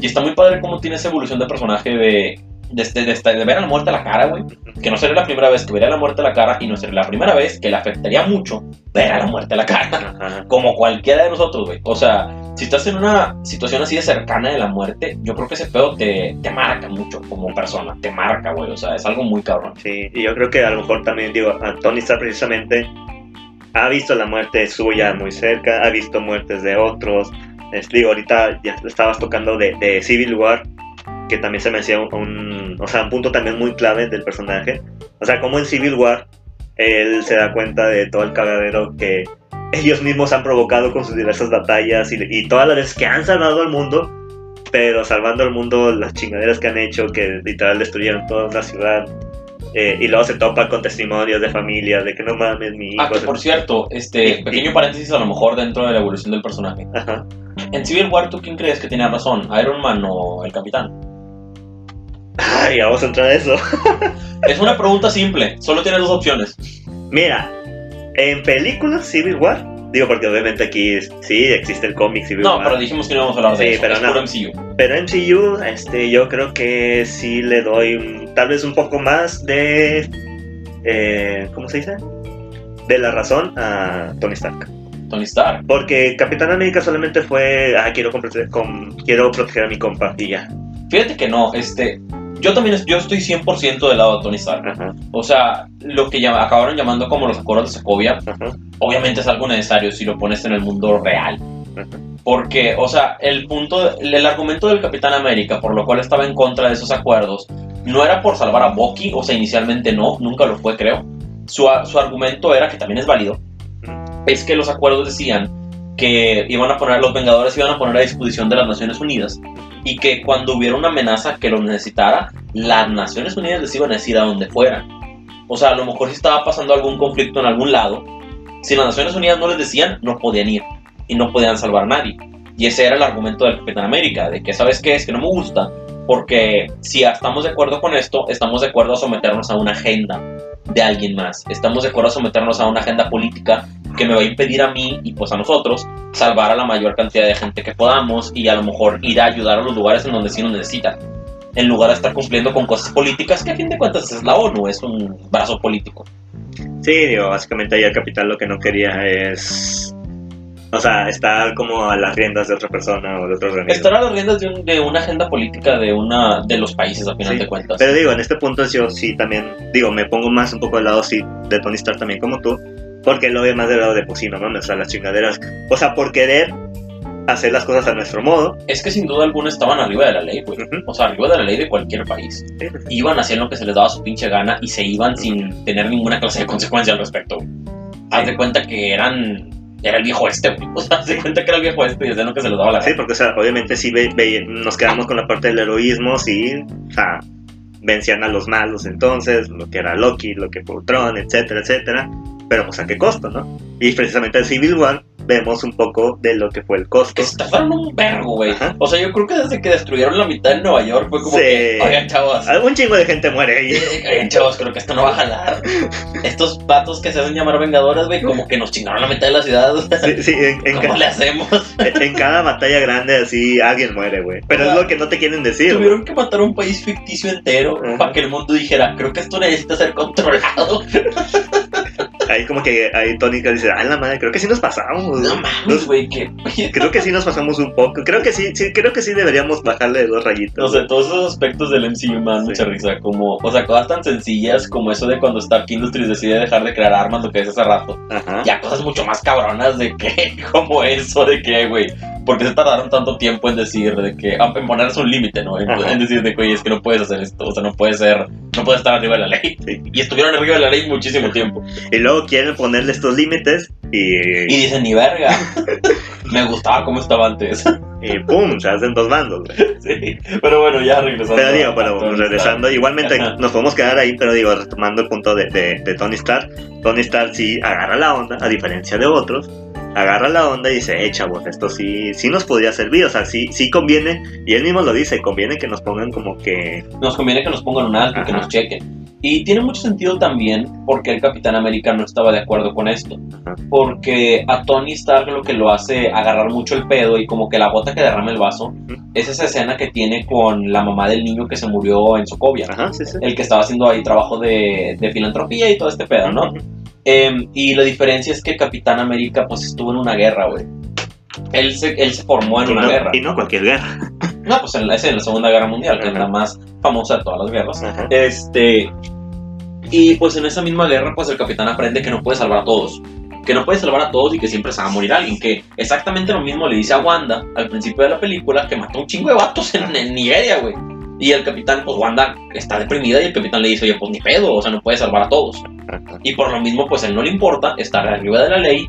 Y está muy padre cómo tiene esa evolución de personaje de, de, este- de de ver a la muerte a la cara, güey. Que no sería la primera vez que vería la muerte a la cara y no sería la primera vez que le afectaría mucho ver a la muerte a la cara. Ajá. Como cualquiera de nosotros, güey. O sea, si estás en una situación así de cercana de la muerte, yo creo que ese pedo te, te marca mucho como persona. Te marca, güey. O sea, es algo muy cabrón. Sí, y yo creo que a lo mejor también, digo, a Tony Stark precisamente ha visto la muerte suya muy cerca, ha visto muertes de otros. Es, digo, ahorita ya estabas tocando de, de Civil War, que también se me hacía un, un- o sea, un punto también muy clave del personaje. O sea, como en Civil War él se da cuenta de todo el cagadero que ellos mismos han provocado con sus diversas batallas y, y todas las veces que han salvado al mundo, pero salvando al mundo las chingaderas que han hecho, que literal destruyeron toda una ciudad. eh, y luego se topa con testimonios de familia, de que no mames, mi hijo. Ah, que por cierto, este pequeño paréntesis a lo mejor dentro de la evolución del personaje. Ajá. En Civil War, ¿tú quién crees que tiene razón? ¿Iron Man o el Capitán? Ay, vamos a entrar a eso. Es una pregunta simple, solo tienes dos opciones. Mira, en películas Civil War, digo porque obviamente aquí es- sí existe el cómic Civil No, War. pero dijimos que no íbamos a hablar de Sí, eso. pero es no. MCU. Pero en MCU, este, yo creo que sí le doy tal vez un poco más de. eh, ¿Cómo se dice? De la razón a Tony Stark. Tony Stark. Porque Capitán América solamente fue. Ah, quiero, com- quiero proteger a mi compa y ya. Fíjate que no, este. Yo también yo estoy 100% del lado de Tony Stark. Ajá, O sea, lo que llama- acabaron llamando como los acuerdos de Sokovia, ajá, obviamente es algo necesario si lo pones en el mundo real. ajá. Porque, o sea, el punto, el argumento del Capitán América, por lo cual estaba en contra de esos acuerdos, no era por salvar a Bucky, o sea, inicialmente no, nunca lo fue, creo. Su, su argumento era, que también es válido, es que los acuerdos decían que iban a poner, los Vengadores iban a poner a disposición de las Naciones Unidas y que cuando hubiera una amenaza que los necesitara, las Naciones Unidas les iban a decir a dónde fueran. O sea, a lo mejor si estaba pasando algún conflicto en algún lado, si las Naciones Unidas no les decían, no podían ir. y no podían salvar a nadie. Y ese era el argumento del Capitán América, de que, ¿sabes qué? Es que no me gusta, porque si estamos de acuerdo con esto, estamos de acuerdo a someternos a una agenda de alguien más. Estamos de acuerdo a someternos a una agenda política que me va a impedir a mí y pues a nosotros salvar a la mayor cantidad de gente que podamos y a lo mejor ir a ayudar a los lugares en donde sí nos necesitan. En lugar de estar cumpliendo con cosas políticas que a fin de cuentas es la ONU, es un brazo político. Sí, digo, básicamente ahí el capitán lo que no quería es. O sea, estar como a las riendas de otra persona o de otro organismo. Estar a las riendas de, un- de una agenda política de una de los países, a final Sí, de cuentas. Pero digo, en este punto yo sí también, digo, me pongo más un poco al lado sí, de Tony Stark también como tú, porque lo ve más del lado de pues sí, no mames, o sea, las chingaderas. O sea, por querer hacer las cosas a nuestro modo. Es que sin duda alguna estaban arriba de la ley, güey. Ujú. O sea, arriba de la ley de cualquier país. Iban haciendo lo que se les daba su pinche gana y se iban sin tener ninguna clase de consecuencia al respecto. Haz de cuenta que eran. Era el viejo este, güey. O sea, haz de cuenta que era el viejo este y hacían lo que se les daba la Sí, porque, o sea, obviamente sí ve- ve- nos quedamos con la parte del heroísmo, sí, o sea, vencían a los malos entonces, lo que era Loki, lo que fue Ultron, etcétera, etcétera, pero pues a qué costo, ¿no? Y precisamente en Civil War vemos un poco de lo que fue el costo. Tardaron un vergo, güey. O sea, yo creo que desde que destruyeron la mitad de Nueva York fue como Sí. que. Oigan, chavos. Algún chingo de gente muere ahí. Oigan, chavos, creo que esto no va a jalar. Estos patos que se hacen llamar vengadores, güey, como que nos chingaron la mitad de la ciudad. Sí, sí, en, en ¿Cómo le hacemos? en cada batalla grande así alguien muere, güey. Pero O es sea, lo que no te quieren decir. Tuvieron que matar a un país ficticio entero Ajá. para que el mundo dijera, creo que esto necesita ser controlado. Ahí como que ahí Tony dice, ay la madre, creo que sí nos pasamos. No mames, güey. Creo que sí nos pasamos un poco. Creo que sí, sí, creo que sí deberíamos bajarle de dos rayitas. No sé, todos esos aspectos del MCU me dan Sí. mucha risa, como, o sea, cosas tan sencillas como eso de cuando Stark Industries decide dejar de crear armas, lo que es hace rato. Ajá. Ya cosas mucho más cabronas de que, como eso, de que, güey, ¿por qué se tardaron tanto tiempo en decir de que, en ponerse un límite, ¿no? En, en decir de que, oye, es que no puedes hacer esto, o sea, no puedes ser, no puedes estar arriba de la ley. Sí. Y estuvieron arriba de la ley muchísimo tiempo. Y luego quieren ponerle estos límites y, Y dicen, ni verga. Me gustaba cómo estaba antes. y pum, se hacen dos bandos. sí. Pero bueno, ya regresando. Pero digo, a- bueno, regresando, igualmente Ajá. nos podemos quedar ahí, pero digo, retomando el punto de, de, de Tony Stark, Tony Stark sí agarra la onda, a diferencia de otros, agarra la onda y dice, eh, chavos, esto sí, sí nos podría servir, o sea, sí, sí conviene, y él mismo lo dice, conviene que nos pongan como que. Nos conviene que nos pongan un alto, que Ajá. nos chequen. Y tiene mucho sentido también porque el Capitán América no estaba de acuerdo con esto. Ajá. Porque a Tony Stark lo que lo hace agarrar mucho el pedo y como que la gota que derrama el vaso es esa escena que tiene con la mamá del niño que se murió en Sokovia. ajá, sí, sí. El que estaba haciendo ahí trabajo de, de filantropía y todo este pedo, ¿no? Em, y la diferencia es que Capitán América pues estuvo en una guerra, güey. Él se, él se formó en Y una no, guerra. y no cualquier guerra. No, pues en la, es en la Segunda Guerra Mundial, que es la más famosa de todas las guerras. Ajá. Este. Y pues en esa misma guerra, pues el capitán aprende que no puede salvar a todos. Que no puede salvar a todos y que siempre se va a morir alguien. Que exactamente lo mismo le dice a Wanda al principio de la película que mató un chingo de vatos en, en Nigeria, güey. Y el capitán, pues Wanda está deprimida y el capitán le dice, oye, pues ni pedo, o sea, no puede salvar a todos. Ajá. Y por lo mismo, pues él no le importa estar arriba de la ley,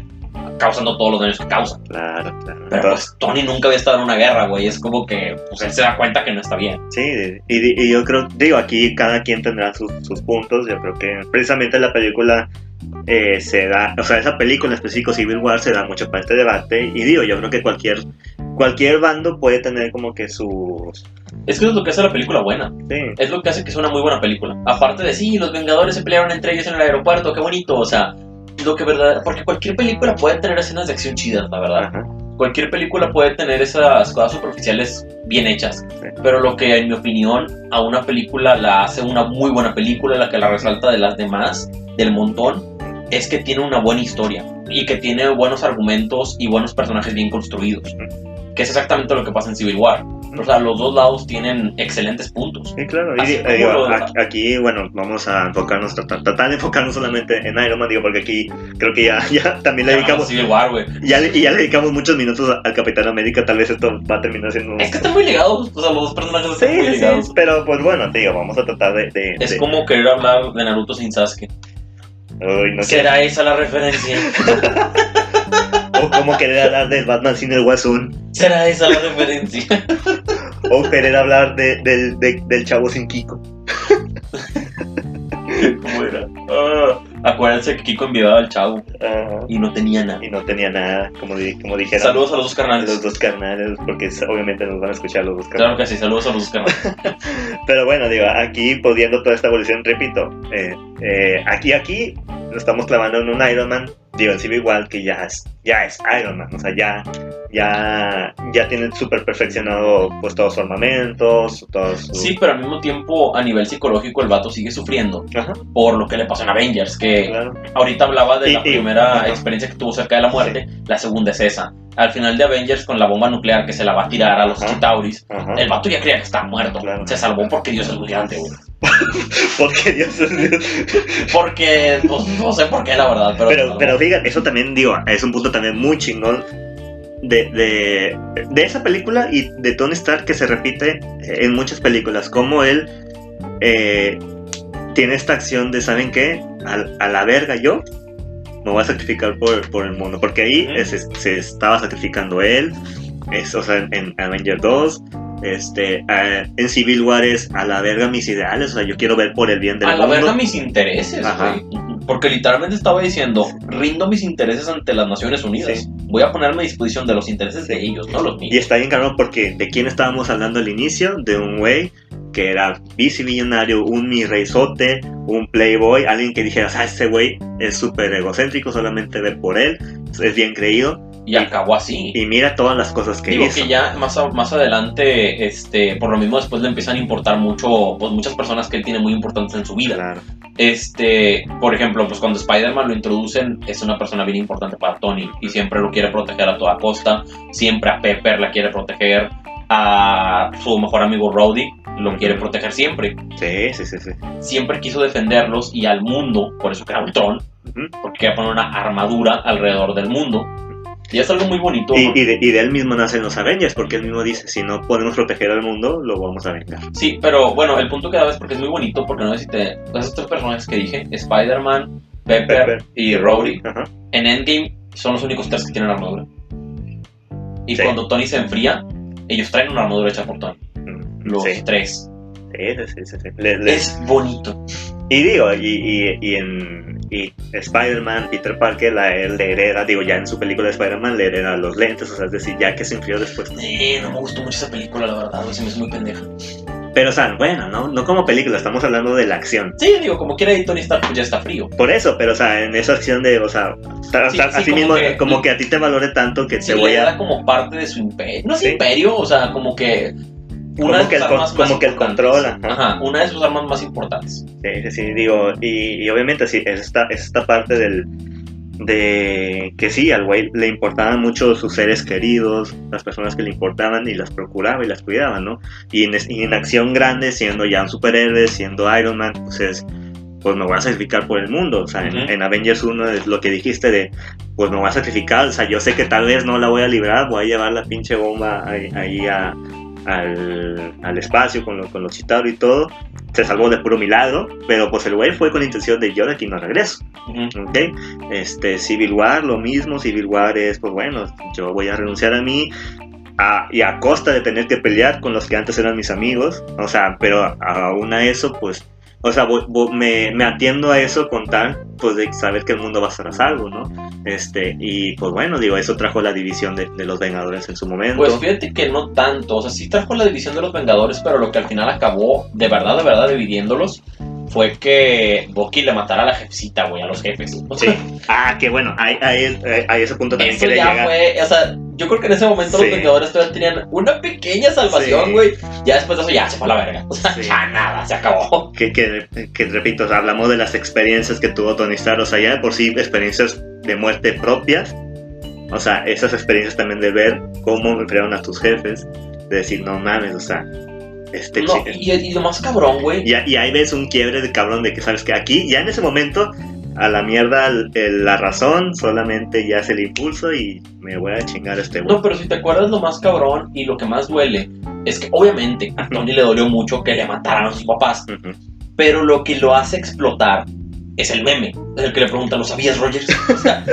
causando todos los daños que causa. Claro, claro. Pero pues Tony nunca había estado en una guerra, güey. Es como que, pues él se da cuenta que no está bien. Sí, y, y yo creo, digo, aquí cada quien tendrá sus, sus puntos. Yo creo que precisamente la película eh, se da, o sea, esa película en específico Civil War se da mucho para este debate. Y digo, yo creo que cualquier, cualquier bando puede tener como que sus. Es que eso es lo que hace la película buena. Sí, Es lo que hace que sea una muy buena película. Aparte de, sí, los Vengadores se pelearon entre ellos en el aeropuerto, qué bonito. O sea, lo que verdad. Porque cualquier película puede tener escenas de acción chidas, la verdad. ajá, Cualquier película puede tener esas cosas superficiales bien hechas. Sí. Pero lo que, en mi opinión, a una película la hace una muy buena película, la que la resalta de las demás, del montón, es que tiene una buena historia. Y que tiene buenos argumentos y buenos personajes bien construidos. Que es exactamente lo que pasa en Civil War. O sea, los dos lados tienen excelentes puntos. sí, claro. Y digo, aquí, aquí, bueno, vamos a enfocarnos, tratar, de enfocarnos solamente en Iron Man, digo, porque aquí creo que ya, ya también le dedicamos. Civil War, güey. Ya, y ya le dedicamos muchos minutos al Capitán América, tal vez esto va a terminar siendo... Es que están muy ligados, o sea, los dos personajes Sí, están muy sí, ligados. sí, pero pues bueno, te digo, vamos a tratar de... de- Es de- como querer hablar de Naruto sin Sasuke. Uy, no sé. ¿Será esa la referencia? O como querer hablar del Batman sin el Guasón. ¿Será esa la referencia? O querer hablar de- del, de- del chavo sin Kiko. ¿Cómo era? Ah, Acuérdense que Kiko enviaba al chavo Ajá. y no tenía nada. Y no tenía nada, como, di- como dijeron. Saludos a los dos carnales. los dos carnales, porque obviamente nos van a escuchar los dos Claro carnales. que sí, saludos a los dos carnales. Pero bueno, digo, aquí pudiendo toda esta evolución, repito, eh, eh, aquí, aquí nos estamos clavando en un Iron Man, digo, en Civil War que ya es, ya es Iron Man, o sea, ya, ya, ya tienen súper perfeccionado pues todos sus armamentos, todos sus... Sí, pero al mismo tiempo, a nivel psicológico, el vato sigue sufriendo Ajá, por lo que le pasó en Avengers. Que claro. ahorita hablaba de Y- la y- primera experiencia que tuvo cerca de la muerte, la segunda es esa. Al final de Avengers, con la bomba nuclear que se la va a tirar a los Ajá. Chitauris, Ajá. el vato ya creía que estaba muerto. Claro. Se salvó porque Dios es grande, güey. Porque Dios es Dios. Porque, pues, no sé por qué, la verdad, pero. Pero, pero fíjate, eso también, digo, es un punto también muy chingón de, de, de esa película y de Tony Stark que se repite en muchas películas. Como él eh, tiene esta acción de, ¿saben qué? A, a la verga yo me voy a sacrificar por, por el mundo. Porque ahí Ujú. es- es- se estaba sacrificando él. Es, o sea, en, en Avenger 2. Este, en Civil War es a la verga mis ideales, o sea, yo quiero ver por el bien del a la mundo. verga mis intereses, Ajá. Porque literalmente estaba diciendo, rindo mis intereses ante las Naciones Unidas. Sí. Voy a ponerme a disposición de los intereses de ellos, no los Y míos. está bien cabrón porque de quién estábamos hablando al inicio, de un güey que era bicimillonario, un mi reizote, un playboy, alguien que dijera, ah, ese güey es súper egocéntrico, solamente ve por él, es bien creído, Y acabó así. y mira todas las cosas que Digo hizo. que ya más, a- más adelante, este, por lo mismo después le empiezan a importar mucho, pues muchas personas que él tiene muy importantes en su vida. Claro. Este, por ejemplo, pues cuando Spider-Man lo introducen, es una persona bien importante para Tony y siempre lo quiere proteger a toda costa. Siempre a Pepper la quiere proteger, a su mejor amigo Rhodey lo quiere proteger siempre. Sí, sí, sí, sí. Siempre quiso defenderlos y al mundo, por eso crea Ultron, Ujú. porque quería poner una armadura alrededor del mundo. Y es algo muy bonito. Y, y de, y de él mismo nacen los Avengers, porque él mismo dice, si no podemos proteger al mundo, lo vamos a vengar. Sí, pero bueno, el punto que daba es porque es muy bonito, porque no sé si te... Esos tres personajes que dije, Spider-Man, Pepper, Pepper. y Ajá. en Endgame son los únicos tres que tienen armadura. Y Sí. cuando Tony se enfría, ellos traen una armadura hecha por Tony. Mm, Los Sí, tres. sí, sí, sí, sí, Es bonito. Y digo, y, y en y Spider-Man, Peter Parker, la, le hereda, digo, ya en su película de Spider-Man le hereda los lentes, o sea, es decir, ya que se enfrió después. Eh, no me gustó mucho esa película, la verdad, se me hizo muy pendeja. Pero, o sea, bueno, ¿no? No como película, estamos hablando de la acción. Sí, digo, como quiera Tony Stark pues ya está frío. Por eso, pero, o sea, en esa acción de, o sea, Sí, sí, así como mismo, que- como que a ti te valore tanto que te voy a... como parte de su imperio. No es imperio, o sea, como que... Como Una de que el armas como más que el controla, ajá. Ajá, una de sus armas más importantes. Sí, sí, sí, digo, y, y obviamente sí, es esta, es esta parte del... De que sí, al güey le importaban mucho sus seres queridos, las personas que le importaban y las procuraba y las cuidaba, ¿no? Y en, y en acción grande, siendo ya un superhéroe, siendo Iron Man, pues es, pues me voy a sacrificar por el mundo. O sea, en- Ujú. en, Avengers 1 es lo que dijiste de, pues me voy a sacrificar. O sea, yo sé que tal vez no la voy a librar, voy a llevar la pinche bomba ahí, ahí a- al, al espacio con, lo- con los Chitauri y todo. Se salvó de puro milagro, pero pues el güey fue con la intención de yo de aquí no regreso. Ujú. ¿ok? Este, Civil War, lo mismo. Civil War es, pues bueno, yo voy a renunciar a mí. a- y a costa de tener que pelear con los que antes eran mis amigos. O sea, pero aún a eso, pues. O sea, me, me atiendo a eso con tal, pues, de saber que el mundo va a estar a salvo, ¿no? Este, y pues bueno, digo, eso trajo la división de, de los Vengadores en su momento. Pues fíjate que no tanto, o sea, sí trajo la división de los Vengadores, pero lo que al final acabó, de verdad, de verdad, dividiéndolos, fue que Bucky le matara a la jefecita, güey, a los jefes. Sí. Ah, que bueno, ahí, ahí, ahí ese punto también Eso ya llegar. fue, o sea, yo creo que en ese momento Sí. los Vengadores todavía tenían una pequeña salvación, Sí. güey. Ya después de eso ya se fue a la verga. O sea, Sí. ya nada, se acabó. que, que, que, repito, o sea, hablamos de las experiencias que tuvo Tony Stark, o sea, ya de por sí experiencias de muerte propias, o sea, esas experiencias también de ver cómo enfriaron a tus jefes, de decir, no mames, o sea, este No, y, y lo más cabrón, güey. y, y ahí ves un quiebre de cabrón de que sabes que aquí, ya en ese momento, a la mierda el- el- la razón, solamente ya es el impulso y me voy a chingar a este güey. No, pero si te acuerdas lo más cabrón y lo que más duele es que obviamente a Tony le dolió mucho que le mataran a sus papás, pero lo que lo hace explotar es el meme, es el que le pregunta, ¿lo sabías, Rogers? O sea,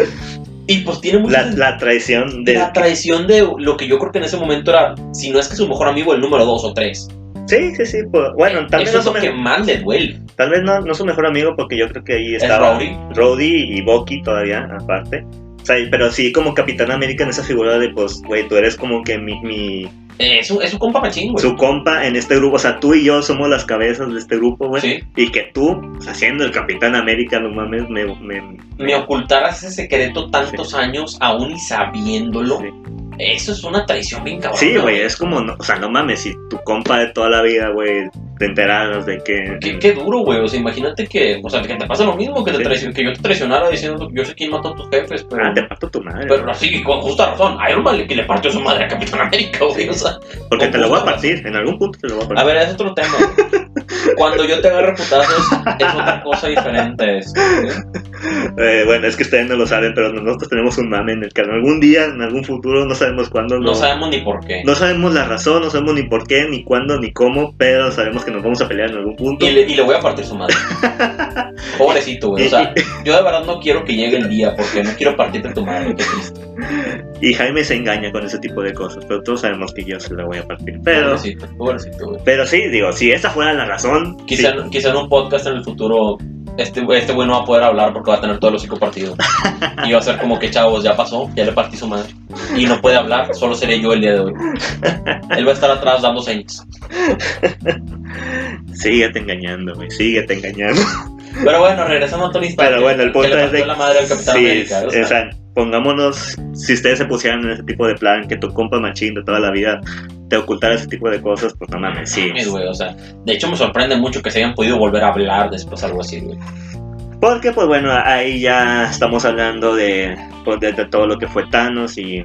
y pues tiene mucho La, la traición de... la traición de lo que yo creo que en ese momento era, si no es que su mejor amigo, el número dos o tres. Sí, sí, sí. pues, bueno, tal vez, Eso no es lo su, que me- más le duele. tal vez no, no su mejor amigo porque yo creo que ahí Es estaba Rhodey. Rhodey y Bucky todavía, aparte. O sea, pero sí como Capitán América en esa figura de, pues, güey, tú eres como que mi, mi- Eh, Es, un, es un compa machín, güey. su compa en este grupo. O sea, tú y yo somos las cabezas de este grupo, güey. Sí. Y que tú, haciendo el Capitán América, no mames, me... me- Me ocultaras ese secreto tantos años aún y sabiéndolo. Sí. Eso es una traición bien cabrón. Sí, güey, es como, no, o sea, no mames, si tu compa de toda la vida, güey, te enteraras de que... Qué, qué duro, güey. O sea, imagínate que, o sea, que te pasa lo mismo, que, te Sí. traicion- que yo te traicionara diciendo yo sé quién mató a tus jefes, pero. Ah, te parto tu madre. Pero así, con justa razón. Iron Man que le partió su madre a Capitán América, güey. O sea, Porque te lo voy a partir, en algún punto te lo voy a a partir. ver, es otro tema. Cuando yo te agarre putazos, es otra cosa diferente. Eh, bueno, es que ustedes no lo saben, pero nosotros tenemos un mame en el que en algún día, en algún futuro, no sabemos cuándo, No sabemos ni por qué. no sabemos la razón, no sabemos ni por qué, ni cuándo, ni cómo, pero sabemos que nos vamos a pelear en algún punto. Y le, y le voy a partir su madre. Pobrecito, güey. O sea, yo de verdad no quiero que llegue el día porque no quiero partirte tu madre. Qué triste. Y Jaime se engaña con ese tipo de cosas, pero todos sabemos que yo se la voy a partir. Pero, Pobrecito, pobrecito, güey. pero sí, digo, si esa fuera la razón, Quizá, sí. quizá en un podcast en el futuro este este güey no va a poder hablar porque va a tener todo el hocico partido. Y va a ser como que, chavos, ya pasó, ya le partí su madre. Y no puede hablar, solo seré yo el día de hoy. Él va a estar atrás dando señas. síguete engañando, güey, síguete engañando. Pero bueno, regresando a Tony. Pero bueno, el punto es de la madre al Capitán Sí, América. o sea, o sea, pongámonos, si ustedes se pusieran en ese tipo de plan, que tu compa machín de toda la vida te ocultara ese tipo de cosas, pues no mames, sí. mames, güey, o sea, de hecho me sorprende mucho que se hayan podido volver a hablar después algo así, güey. Porque, pues bueno, ahí ya estamos hablando de, pues, de, de todo lo que fue Thanos y...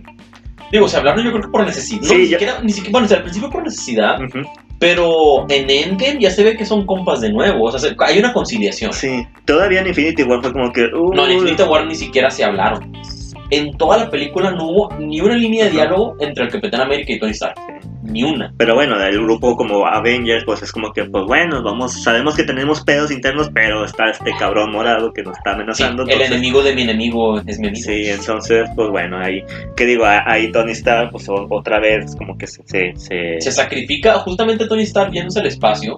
Digo, se hablaron yo creo que por necesidad. Sí, no, ni, ya- siquiera, ni siquiera, bueno, o sea, al principio por necesidad, Ujú. Pero en Endgame ya se ve que son compas de nuevo. O sea, se- hay una conciliación. Sí, todavía en Infinity War fue como que... uh, No, en Infinity War ni siquiera se hablaron. En toda la película no hubo ni una línea de diálogo entre el Capitán América y Tony Stark. Ni una. Pero bueno, del grupo como Avengers, pues es como que, pues bueno, vamos, sabemos que tenemos pedos internos, pero está este cabrón morado que nos está Sí, amenazando. el enemigo de mi enemigo es mi amigo. Sí, entonces, pues bueno, ahí, ¿qué digo? Ahí Tony Stark, pues otra vez, como que se... se, se- Se sacrifica, justamente Tony Stark yéndose al espacio.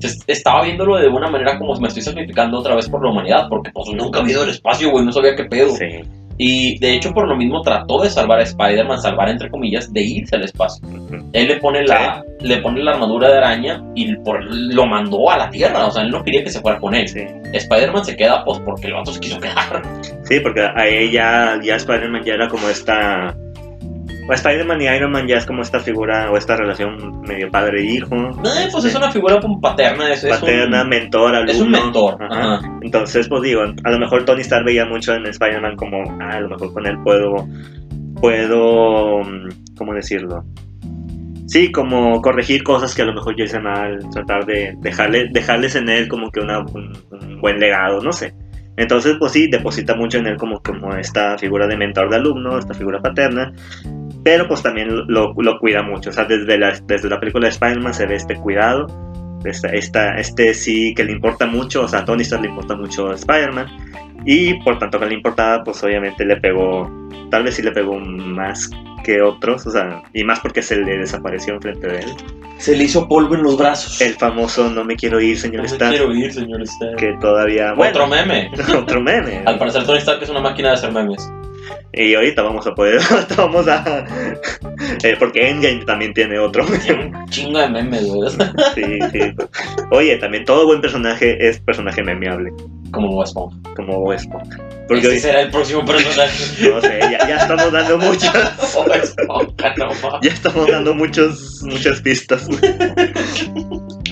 Se- estaba viéndolo de una manera como me estoy sacrificando otra vez por la humanidad, porque pues nunca había ido al espacio, güey, no sabía qué pedo. Sí, Y de hecho, por lo mismo, trató de salvar a Spider-Man, salvar entre comillas, de irse al espacio. Él le pone la, le pone la armadura de araña y por- lo mandó a la Tierra. O sea, él no quería que se fuera con él. Sí. Spider-Man se queda, pues, porque el vato se quiso quedar. Sí, porque ahí ya, ya Spider-Man ya era como esta... o Spider-Man y Iron Man ya es como esta figura o esta relación medio padre e hijo. Eh, pues es una figura como paterna. Es, es Paterna, un, mentor, alumno. es un mentor. Ajá. Ajá. Entonces, pues digo, a lo mejor Tony Stark veía mucho en Spider-Man como, ah, a lo mejor con él puedo, puedo, mm, ¿cómo decirlo? Sí, como corregir cosas que a lo mejor yo hice mal, tratar de dejarle, dejarles en él como que una- un, un buen legado, no sé. Entonces, pues sí, deposita mucho en él como, como esta figura de mentor de alumno, esta figura paterna, pero pues también lo, lo cuida mucho. O sea, desde la, desde la película de Spider-Man se ve este cuidado, esta, esta- este sí que le importa mucho, o sea, a Tony Stark le importa mucho a Spider-Man, y por tanto que le importaba, pues obviamente le pegó, tal vez sí le pegó más que otros, o sea, y más porque se le desapareció enfrente de él. Se le hizo polvo en los brazos. El famoso no me quiero ir, señor no me Stark, quiero ir, señor Stark. que todavía... bueno, Otro meme. otro meme. Al parecer Tony Stark es una máquina de hacer memes. Y ahorita vamos a poder, vamos a... eh, porque Endgame también tiene otro. Un chingo de memes, güey. sí, sí. Oye, también todo buen personaje es personaje memeable, Como Bob Esponja. como Bob Esponja. Porque Ese hoy, será el próximo personaje. no sé, ya, ya estamos dando muchas... Bob Esponja, no. Ya estamos dando muchos, muchas pistas.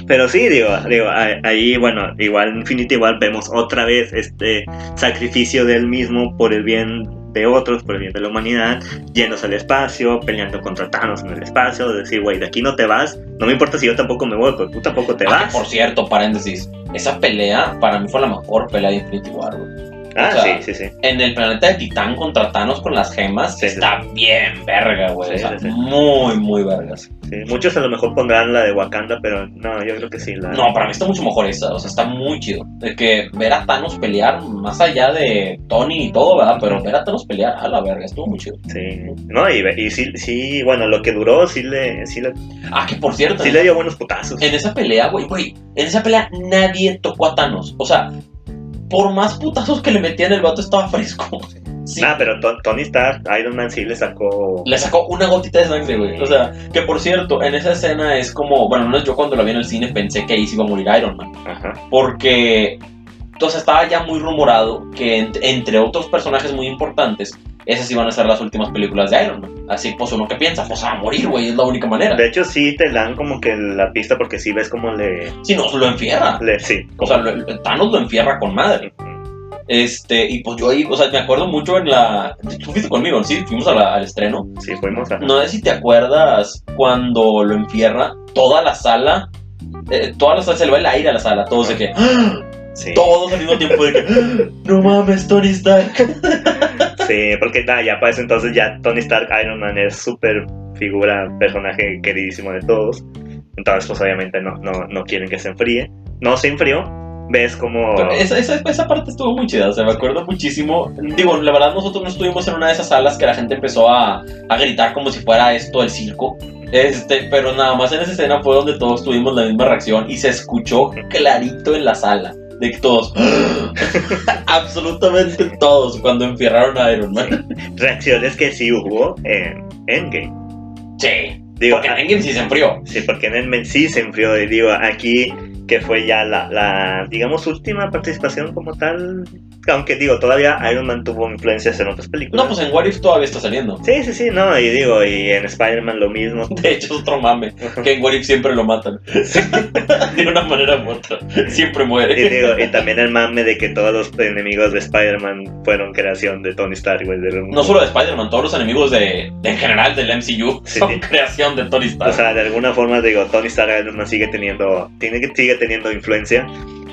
Pero sí, digo, digo, ahí, bueno, igual Infinity igual vemos otra vez este sacrificio de él mismo por el bien de otros, por el bien de la humanidad, yéndose al espacio, peleando contra Thanos en el espacio, de decir, güey, de aquí no te vas, no me importa si yo tampoco me voy, pero tú tampoco te Ah, vas. por cierto, paréntesis. Esa pelea para mí fue la mejor pelea de Infinity War, güey. Ah, O sea, sí, sí, sí. En el planeta de Titán contra Thanos con las gemas Sí, está bien verga, güey. Sí, o sea, sí, sí. muy, muy vergas. Muchos a lo mejor pondrán la de Wakanda, pero no, yo creo que sí. La... No, para mí está mucho mejor esa, o sea, está muy chido. De que ver a Thanos pelear, más allá de Tony y todo, ¿verdad? Pero ver a Thanos pelear, a la verga, estuvo muy chido. Sí, no, y, y sí, sí, bueno, lo que duró sí le, sí le, Ah, que por cierto, sí le dio buenos putazos. en esa pelea, güey, güey, en esa pelea nadie tocó a Thanos. O sea, por más putazos que le metían, el vato estaba fresco. Sí. Ah, pero To- Tony Stark, Iron Man sí le sacó. Le sacó una gotita de sangre, güey. O sea, que por cierto, en esa escena es como, bueno, no es yo cuando la vi en el cine pensé que ahí se iba a morir Iron Man. Ajá. Porque, entonces estaba ya muy rumorado que ent- entre otros personajes muy importantes, esas iban a ser las últimas películas de Iron Man. Así, pues uno que piensa, pues a morir, güey, es la única manera. De hecho, sí te dan como que la pista porque sí ves como le. Si no, lo enfierra. le sí. O sea, lo- Thanos lo enfierra con madre. Este, y pues yo ahí, o sea, me acuerdo mucho en la. Tú fuiste conmigo, sí, fuimos a la- al estreno. Sí, fuimos a. No sé si te acuerdas cuando lo enfierra, toda la sala, eh, toda la sala se le va el aire a la sala, todos de que, ¡ah! Sí, todos al mismo tiempo de que, ¡ah! no mames, Tony Stark. sí, porque nah, ya para ese entonces ya Tony Stark, Iron Man es súper figura, personaje queridísimo de todos. Entonces, pues obviamente no, no, no quieren que se enfríe. No se enfrió. Ves como. Esa, esa, esa parte estuvo muy chida, o sea, me acuerdo muchísimo. Digo, la verdad, nosotros no estuvimos en una de esas salas que la gente empezó a, a gritar como si fuera esto el circo. Este, pero nada más en esa escena fue donde todos tuvimos la misma reacción y se escuchó clarito en la sala. De que todos, absolutamente todos, cuando enfierraron a Iron Man. reacciones que sí hubo en Endgame. Sí, Digo, porque en Endgame sí se enfrió. Sí, porque en Endgame sí se enfrió. Y digo, aquí que fue ya la, la, digamos, última participación como tal. Aunque digo, todavía Iron Man tuvo influencias en otras películas. No, pues en What If todavía está saliendo. Sí, sí, sí, no, y digo, y en Spider-Man lo mismo. De hecho, es otro mame, que en What If siempre lo matan. de una manera u otra. Siempre Y muere. digo, y también el mame de que todos los enemigos de Spider-Man fueron creación de Tony Stark, güey. un- No solo de Spider-Man, todos los enemigos de, de en general del MCU Sí. son creación de Tony Stark. O sea, de alguna forma, digo, Tony Stark Iron Man sigue teniendo, tiene, que- sigue teniendo influencia.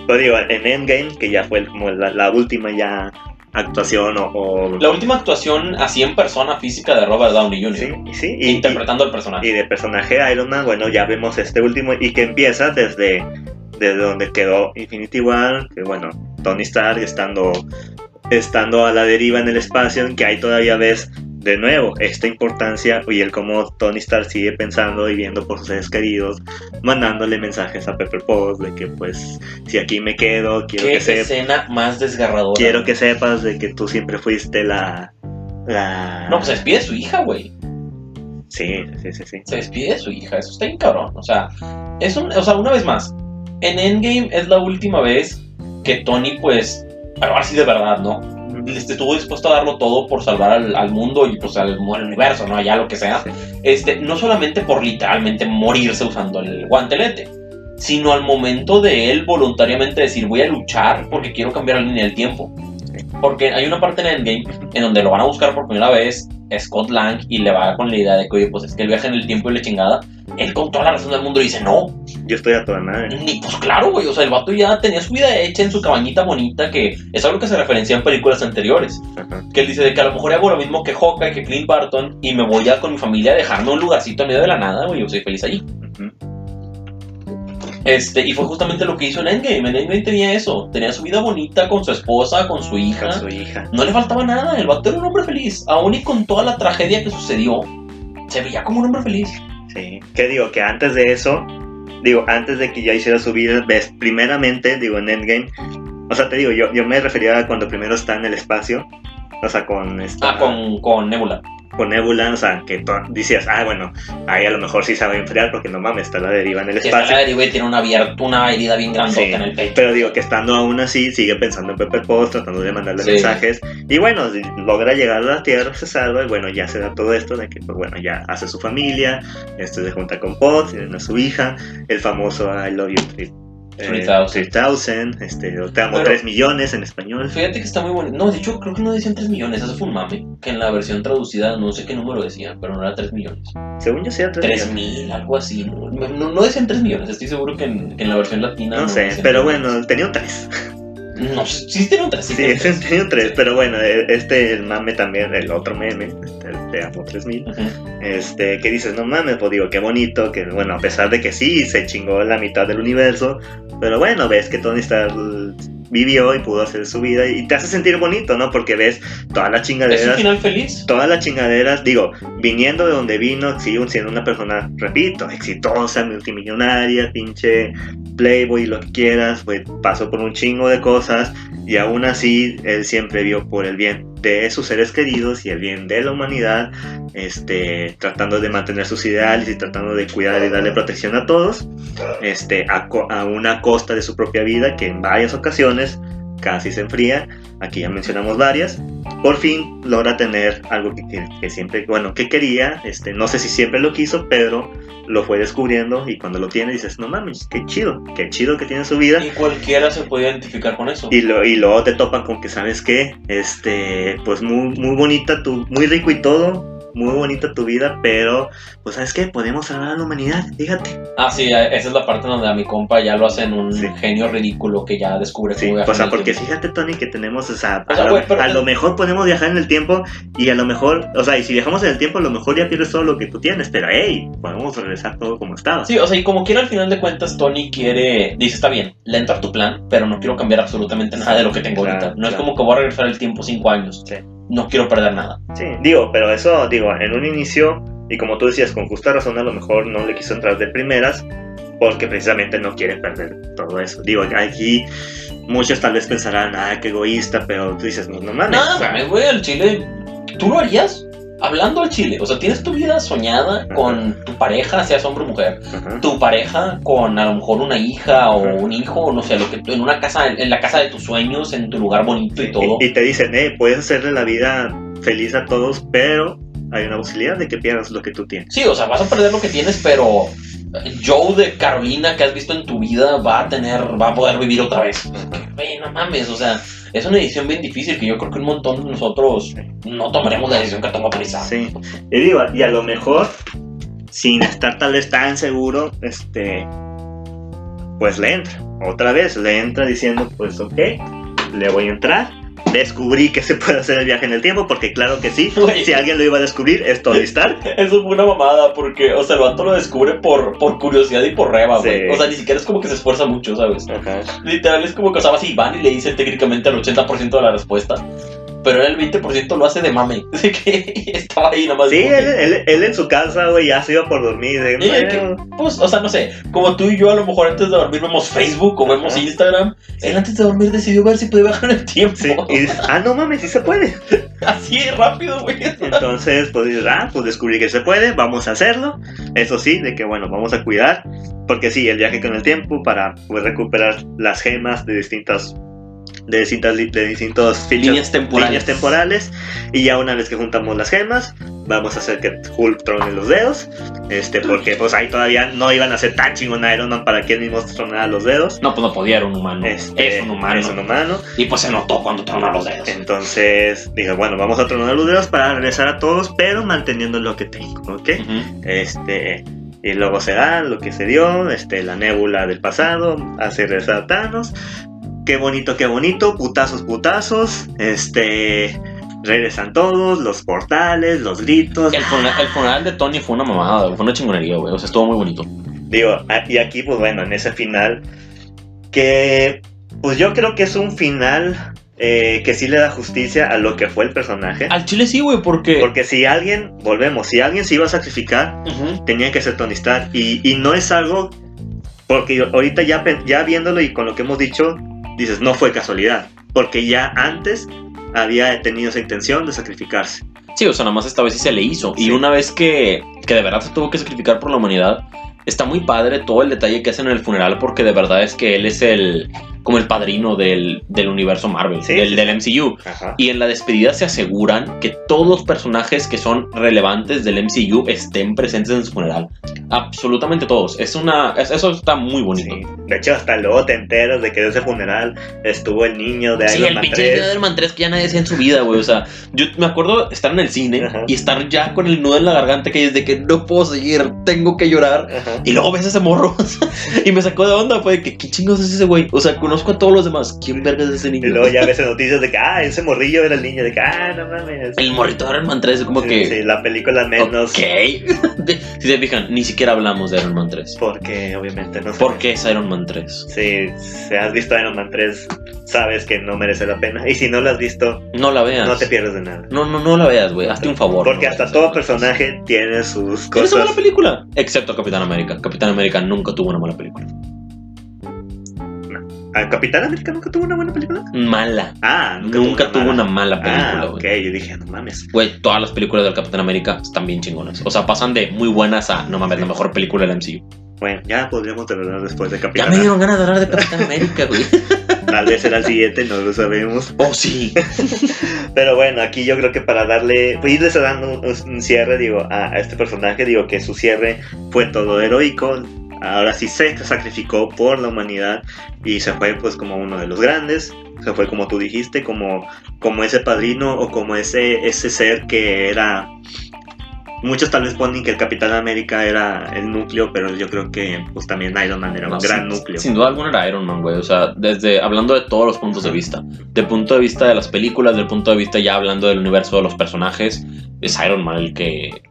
Pero digo, en Endgame, que ya fue como la, la última ya actuación o... o- La última actuación así en persona física de Robert Downey Jr. sí, sí, y, interpretando al personaje. y de personaje Iron Man, bueno, ya vemos este último y que empieza desde, desde donde quedó Infinity War, que bueno, Tony Stark estando, estando a la deriva en el espacio, en que ahí todavía ves de nuevo esta importancia y el cómo Tony Stark sigue pensando y viendo por sus seres queridos, mandándole mensajes a Pepper Potts de que pues si aquí me quedo, quiero Qué que sepas, escena más desgarradora. quiero que sepas de que tú siempre fuiste la... la... No, pues se despide de su hija, güey. Sí, sí, sí, sí. Se despide de su hija. Eso está bien cabrón. O sea, es un, o sea, una vez más, en Endgame es la última vez que Tony, pues, pero así de verdad, ¿no? Este, estuvo dispuesto a darlo todo por salvar al, al mundo y pues al, al universo, ¿no? Ya lo que sea. Este, no solamente por literalmente morirse usando el guantelete, sino al momento de él voluntariamente decir voy a luchar porque quiero cambiar la línea del tiempo. Porque hay una parte en Endgame en donde lo van a buscar por primera vez Scott Lang y le va con la idea de que, oye, pues es que el viaje en el tiempo y la chingada. Él con toda la razón del mundo dice, no, Yo estoy a toda madre. ni, pues claro, güey. O sea, el vato ya tenía su vida hecha en su cabañita bonita, que es algo que se referencia en películas anteriores. Ajá. Que él dice de que a lo mejor hago lo mismo que Hawkeye, que Clint Barton, y me voy ya con mi familia a dejarme un lugarcito en medio de la nada, güey. Yo soy feliz allí. Ujú. Este, y fue justamente lo que hizo en Endgame. En Endgame tenía eso. Tenía su vida bonita con su esposa, con su hija. Con su hija. No le faltaba nada. El vato era un hombre feliz. Aún y con toda la tragedia que sucedió, se veía como un hombre feliz. Sí. ¿Qué digo? Que antes de eso, digo, antes de que ya hiciera su vida, ves, primeramente, digo, en Endgame, o sea, te digo, yo, yo me refería a cuando primero está en el espacio, o sea, con esta, Ah, con, con Nebula. con Nebula, o sea, que tú decías, ah, bueno, ahí a lo mejor sí se va a enfriar porque no mames, está la deriva en el Que está espacio. la deriva y tiene una, abierta, una herida bien grandota Sí, en el pecho. Pero digo que estando aún así, sigue pensando en Pepper Potts, tratando de mandarle Sí. mensajes. Y bueno, logra llegar a la Tierra, se salva. Y bueno, ya se da todo esto de que, pues bueno, ya hace su familia, este, se junta con Potts, tiene a su hija, el famoso I Love You 3000. 3000, este, o te amo Pero- 3 millones en español. Fíjate que está muy bonito. No, de hecho, creo que no decían 3 millones. Eso fue un mame. Que en la versión traducida, no sé qué número decía, pero no era 3 millones. Según yo, sí era 3 3 millones. mil, algo así. No, no, no decían 3 millones. Estoy seguro que en, que en la versión latina. No sé, decían pero 3 millones. bueno, tenía un 3. No, sí tiene un 3. Sí, ese tiene un 3, pero bueno, e- este, el mame también, el otro meme, Te Amo 3000, este, que dices, no mames, pues digo, qué bonito, que bueno, a pesar de que sí, se chingó la mitad del universo, pero bueno, ves que Tony Stark vivió y pudo hacer su vida y te hace sentir bonito, ¿no? Porque ves todas las Es un chingaderas final feliz. todas las chingaderas, digo, viniendo de donde vino, siendo una persona, repito, exitosa, multimillonaria, pinche playboy, lo que quieras, pues pasó por un chingo de cosas y aún así él siempre vio por el bien de sus seres queridos y el bien de la humanidad, este, tratando de mantener sus ideales y tratando de cuidar y darle protección a todos, este, a, a una costa de su propia vida que en varias ocasiones casi se enfría, aquí ya mencionamos varias, por fin logra tener algo que, que- que siempre, bueno, que quería, este, no sé si siempre lo quiso, pero lo fue descubriendo y cuando lo tiene dices, no mames, qué chido, qué chido que tiene su vida. Y cualquiera se puede identificar con eso. Y, lo, y luego te topan con que, ¿sabes qué? Este, pues muy, muy bonita, tu, muy rico y todo, muy bonita tu vida, pero, pues, ¿sabes qué? Podemos salvar a la humanidad, fíjate. Ah, sí, esa es la parte donde a mi compa ya lo hacen un Sí. genio ridículo que ya descubre Sí, cómo viajar o sea, porque tiempo. fíjate, Tony, que tenemos, o sea, O sea, a, lo, pero- a lo mejor podemos viajar en el tiempo y a lo mejor, o sea, y si viajamos en el tiempo, a lo mejor ya pierdes todo lo que tú tienes, pero hey, podemos regresar todo como estaba. Sí, o sea, y como quiera al final de cuentas, Tony quiere, dice, está bien, le entra tu plan, pero no quiero cambiar absolutamente nada de lo que tengo Claro, ahorita. No es claro. como que voy a regresar el tiempo cinco años. Sí. No quiero perder nada. Sí, digo, pero eso, digo, en un inicio, y como tú decías, con justa razón, a lo mejor no le quiso entrar de primeras, porque precisamente no quiere perder todo eso. Digo, aquí muchos tal vez pensarán, ah, qué egoísta, pero tú dices, no, no mames. Nada, mames, güey, al chile, ¿tú lo harías? Hablando al chile, o sea, tienes tu vida soñada con tu pareja, seas hombre o mujer, tu pareja con a lo mejor una hija o un hijo, o no sé, lo que en una casa, en la casa de tus sueños, en tu lugar bonito y todo. Y, y te dicen, eh, puedes hacerle la vida feliz a todos, pero hay una posibilidad de que pierdas lo que tú tienes. Sí, o sea, vas a perder lo que tienes, pero Joe de Carolina que has visto en tu vida va a tener, va a poder vivir otra vez. Güey, no mames, o sea, es una decisión bien difícil que yo creo que un montón de nosotros no tomaremos la decisión que tomó Prisa. Sí. Y digo, y a lo mejor, sin estar tal vez tan seguro, este, pues le entra. Otra vez le entra diciendo, pues ok, le voy a entrar. Descubrí que se puede hacer el viaje en el tiempo, porque claro que sí. Si alguien lo iba a descubrir, es Tony Stark. Eso fue una mamada, porque, o sea, el vato lo descubre por, por curiosidad y por reba, Sí. güey. O sea, ni siquiera es como que se esfuerza mucho, ¿sabes? Ajá. Literal, es como que, o sea, vas y van y le dicen técnicamente el 80% de la respuesta. Pero el 20% lo hace de mame. Así que estaba ahí nada más. Sí, él, él- él en su casa, güey, ya se iba por dormir. Sí, el que-. Pues, o sea, no sé, como tú y yo a lo mejor antes de dormir vemos Facebook o vemos. Instagram, él antes de dormir decidió ver si podía viajar en el tiempo. Sí, y ah, no mames, sí se puede. Así rápido, güey. Entonces, pues ah, pues descubrí que se puede, vamos a hacerlo. Eso sí, de que bueno, vamos a cuidar. Porque sí, el viaje con el tiempo para pues, recuperar las gemas de distintas. De distintas, de distintos fichas- Líneas temporales. líneas temporales. Y ya una vez que juntamos las gemas, vamos a hacer que Hulk trone los dedos. Este, porque pues ahí todavía no iban a ser tan chingón a Iron Man para que él mismo tronara los dedos. No, pues no podía, era un humano. Este, es un humano. Es un humano. Y pues se notó cuando tronó los dedos. Entonces dije, bueno, vamos a tronar los dedos para regresar a todos, pero manteniendo lo que tengo, ¿ok? Ujú. Este, y luego se da lo que se dio, este, la nébula del pasado, hace regresar a Thanos. Qué bonito, qué bonito, putazos, putazos, este, regresan todos, los portales, los gritos. El, funeral, el funeral de Tony fue una mamada, fue una chingonería, güey. O sea, estuvo muy bonito. Digo, y aquí, pues bueno, en ese final, que, pues yo creo que es un final eh, que sí le da justicia a lo que fue el personaje. Al chile sí, güey, porque. Porque si alguien, volvemos, si alguien se iba a sacrificar, tenía que ser Tony Stark. Y, y no es algo, porque ahorita ya, ya viéndolo y con lo que hemos dicho, dices, no fue casualidad. Porque ya antes había tenido esa intención de sacrificarse. Sí, o sea, nada más esta vez sí se le hizo. Y una vez que, que de verdad se tuvo que sacrificar por la humanidad, está muy padre todo el detalle que hacen en el funeral porque de verdad es que él es el como el padrino del, del universo Marvel, Sí, del, sí, del MCU. Ajá. Y en la despedida se aseguran que todos los personajes que son relevantes del MCU estén presentes en su funeral. Absolutamente todos. Es una, es- eso está muy bonito. Sí. De hecho, hasta luego te enteras de que de ese funeral estuvo el niño de Sí, Iron el Man pinche 3. video del Man 3 que ya nadie decía en su vida, güey. O sea, yo me acuerdo estar en el cine Ajá. y estar ya con el nudo en la garganta que es de que no puedo seguir, tengo que llorar. Ajá. Y luego ves ese morro y me sacó de onda, fue de que, ¿qué chingos es ese güey? O sea, conoces conozco a todos los demás. ¿Quién verga es ese Y niño? luego ya ves en noticias de que, ah, ese morrillo era el niño, de que, ah, no mames. El morrito de Iron Man 3 es como Sí, que. sí, la película menos. Ok. Si se fijan, ni siquiera hablamos de Iron Man 3. Porque obviamente no sé. ¿Por qué es Iron Man 3? Sí, si has visto Iron Man 3, sabes que no merece la pena. Y si no lo has visto, No la veas. no te pierdes de nada. No, no, no la veas, güey. Hazte un favor. Porque no hasta todo personaje tiene sus Tiene una cosas. mala película. Excepto Capitán América. Capitán América nunca tuvo una mala película. ¿Ah, ¿Capitán América nunca tuvo una buena película? Mala. Ah, Nunca, tuvo una mala película, Ah, güey. ok, yo dije, no mames. Güey, todas las películas del Capitán América están bien chingonas. O sea, pasan de muy buenas a, no mames, la mejor película del MCU. Bueno, ya podríamos hablar después de Ya Capitán me América. dieron ganas de hablar de Capitán América, güey. Tal vez será el siguiente, no lo sabemos. Oh, sí. Pero bueno, aquí yo creo que para darle, pues irles dando un, un cierre, digo, a, a este personaje, digo que su cierre fue todo heroico. Ahora sí se sacrificó por la humanidad y se fue pues como uno de los grandes. Se fue como tú dijiste, como, como ese padrino o como ese, ese ser que era... Muchos tal vez ponen que el Capitán América era el núcleo, pero yo creo que pues también Iron Man era un No, gran sin, núcleo. Sin duda alguna era Iron Man, güey. O sea, desde hablando de todos los puntos de vista. Del punto de vista de las películas, del punto de vista ya hablando del universo de los personajes, es Iron Man el que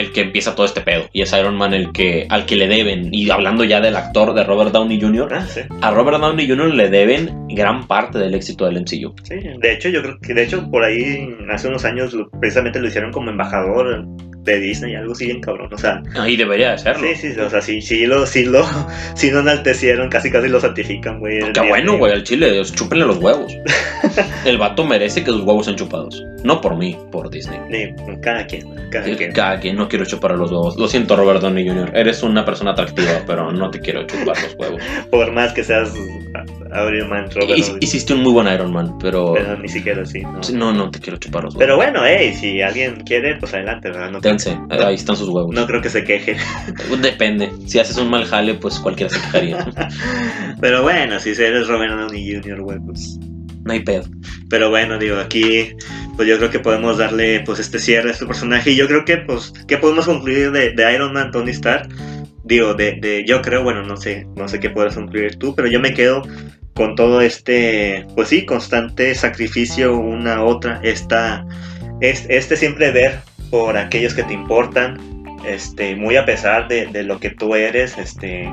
el que empieza todo este pedo y es Iron Man el que al que le deben y hablando ya del actor de Robert Downey Jr. Ah, sí. a Robert Downey Jr. le deben gran parte del éxito del MCU. Sí, de hecho yo creo que de hecho por ahí hace unos años precisamente lo hicieron como embajador de Disney, algo así bien cabrón, o sea, Ahí debería de serlo. sí, sí, o sea, sí, sí lo, sí lo, sí lo enaltecieron, casi casi lo certifican, güey. el Qué bueno, güey, al chile, chúpenle los huevos. El vato merece que sus huevos sean chupados. No por mí, por Disney. Sí, cada quien, cada quien. Cada quien no quiero chupar los huevos. Lo siento, Robert Downey Jr. Eres una persona atractiva, pero no te quiero chupar los huevos. Por más que seas Iron Man, Robert Downey, Hiciste un muy buen Iron Man, pero. pero ni siquiera así, ¿no? No, no te quiero chupar los huevos. Pero bueno, hey, si alguien quiere, pues adelante, ¿verdad? No, Dense, ahí están sus huevos. no creo que se queje. Depende. Si haces un mal jale, pues cualquiera se quejaría. Pero bueno, si eres Robert Downey Jr., güey, pues No hay pedo. Pero bueno, digo, aquí pues yo creo que podemos darle pues este cierre a este personaje y yo creo que pues que podemos concluir de, de Iron Man Tony Stark. Digo, de, de yo creo, bueno, no sé, no sé qué podrás concluir tú, pero yo me quedo con todo este, pues sí, constante sacrificio una a otra, esta, es- este siempre ver por aquellos que te importan, este, muy a pesar de, de lo que tú eres, este,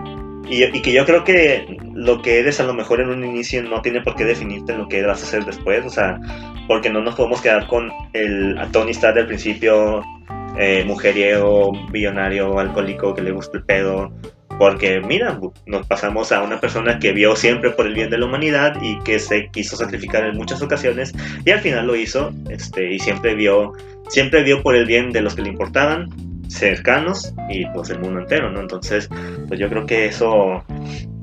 y, que yo creo que lo que eres a lo mejor en un inicio no tiene por qué definirte en lo que vas a hacer después, o sea, porque no nos podemos quedar con el Tony Stark del principio, eh, mujeriego, billonario, alcohólico, que le gusta el pedo, porque mira, nos pasamos a una persona que vio siempre por el bien de la humanidad y que se quiso sacrificar en muchas ocasiones y al final lo hizo, este, y siempre vio, siempre vio por el bien de los que le importaban, cercanos y pues el mundo entero, ¿no? Entonces, pues yo creo que eso,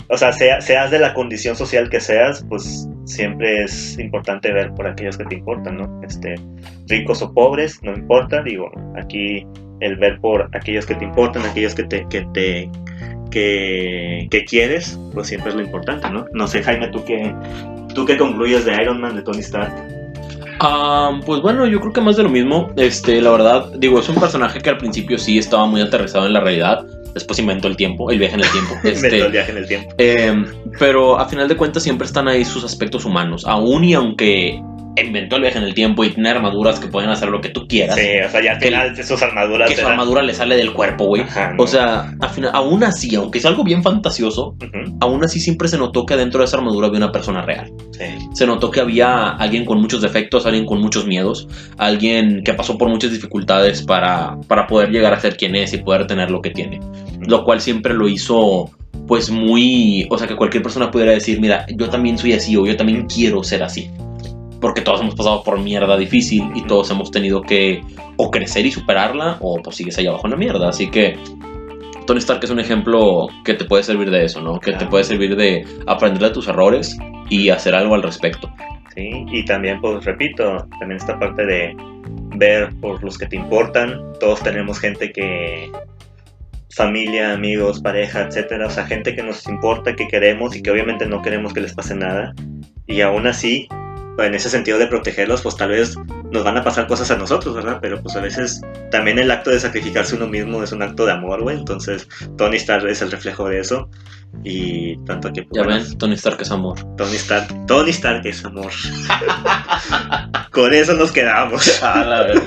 o sea, sea- seas de la condición social que seas, pues siempre es importante ver por aquellos que te importan, ¿no? Este, ricos o pobres, no importa, digo, aquí el ver por aquellos que te importan, aquellos que te, que te, que, que quieres, pues siempre es lo importante, ¿no? No sé, Jaime, ¿tú qué, tú qué concluyes de Iron Man, de Tony Stark? Ah, pues bueno, yo creo que más de lo mismo. Este, la verdad, digo, es un personaje que al principio sí estaba muy aterrizado en la realidad. Después inventó el tiempo, el viaje en el tiempo. Inventó el Este, viaje en el tiempo. eh, pero a final de cuentas siempre están ahí sus aspectos humanos. Aún y aunque inventó el viaje en el tiempo y tiene armaduras que pueden hacer lo que tú quieras, Sí, o sea, ya al que- final sus armaduras que su eran- armadura le sale del cuerpo, güey. ¿no? O sea, al final, aún así, aunque es algo bien fantasioso, Ujú, aún así siempre se notó que dentro de esa armadura había una persona real. sí. Se notó que había alguien con muchos defectos, alguien con muchos miedos, alguien que pasó por muchas dificultades para, para poder llegar a ser quien es y poder tener lo que tiene. Lo cual siempre lo hizo pues muy, o sea, que cualquier persona pudiera decir, mira, yo también soy así o yo también quiero ser así. Porque todos hemos pasado por mierda difícil y todos hemos tenido que o crecer y superarla o pues sigues ahí abajo en la mierda. Así que Tony Stark es un ejemplo que te puede servir de eso, ¿no? Que te Claro. puede servir de aprender de tus errores y hacer algo al respecto. Sí, y también, pues repito, también esta parte de ver por los que te importan. Todos tenemos gente que. familia, amigos, pareja, etcétera. O sea, gente que nos importa, que queremos y que obviamente no queremos que les pase nada. Y aún así, en ese sentido de protegerlos, pues tal vez nos van a pasar cosas a nosotros, ¿verdad? Pero pues a veces también el acto de sacrificarse uno mismo es un acto de amor, güey. Entonces Tony Stark es el reflejo de eso. Y tanto que... pues, Ya bueno, ven, Tony Stark es amor. Tony Stark, Tony Stark es amor. Con eso nos quedamos. Ah, la verdad.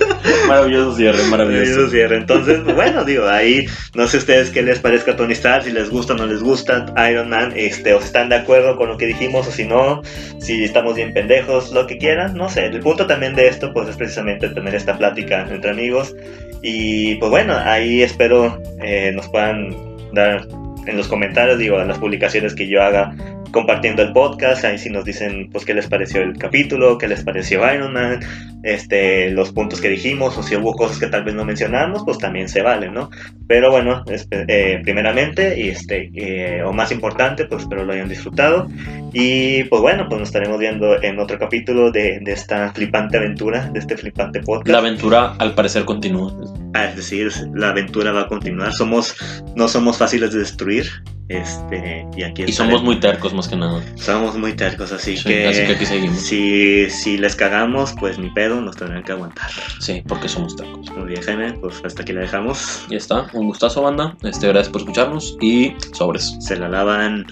Maravilloso cierre, Eso maravilloso. cierra. Entonces, bueno, digo, ahí no sé ustedes qué les parezca Tony Stark, si les gusta o no les gusta Iron Man, este, o si están de acuerdo con lo que dijimos o si no, si estamos bien pendejos, lo que quieran, no sé. El punto también de esto, pues es precisamente tener esta plática entre amigos. Y pues bueno, ahí espero eh, nos puedan dar en los comentarios, digo, en las publicaciones que yo haga compartiendo el podcast, ahí sí nos dicen pues qué les pareció el capítulo, qué les pareció Iron Man, este, los puntos que dijimos, o si hubo cosas que tal vez no mencionamos, pues también se valen, ¿no? Pero bueno, espe- eh, primeramente, y este, eh, o más importante, pues espero lo hayan disfrutado. Y pues bueno, pues nos estaremos viendo en otro capítulo de, de esta flipante aventura, de este flipante podcast. La aventura al parecer continúa. Ah, es decir, la aventura va a continuar. Somos, no somos fáciles de destruir. Este, y aquí Y somos muy tercos más que nada. Somos muy tercos, así, Sí, que, así que aquí seguimos. Si, si les cagamos, pues ni pedo, nos tendrán que aguantar. Sí, porque somos tercos. Muy bien, Jaime, pues hasta aquí la dejamos. Ya está, un gustazo banda. Este, gracias por escucharnos y sobres. Se la lavan.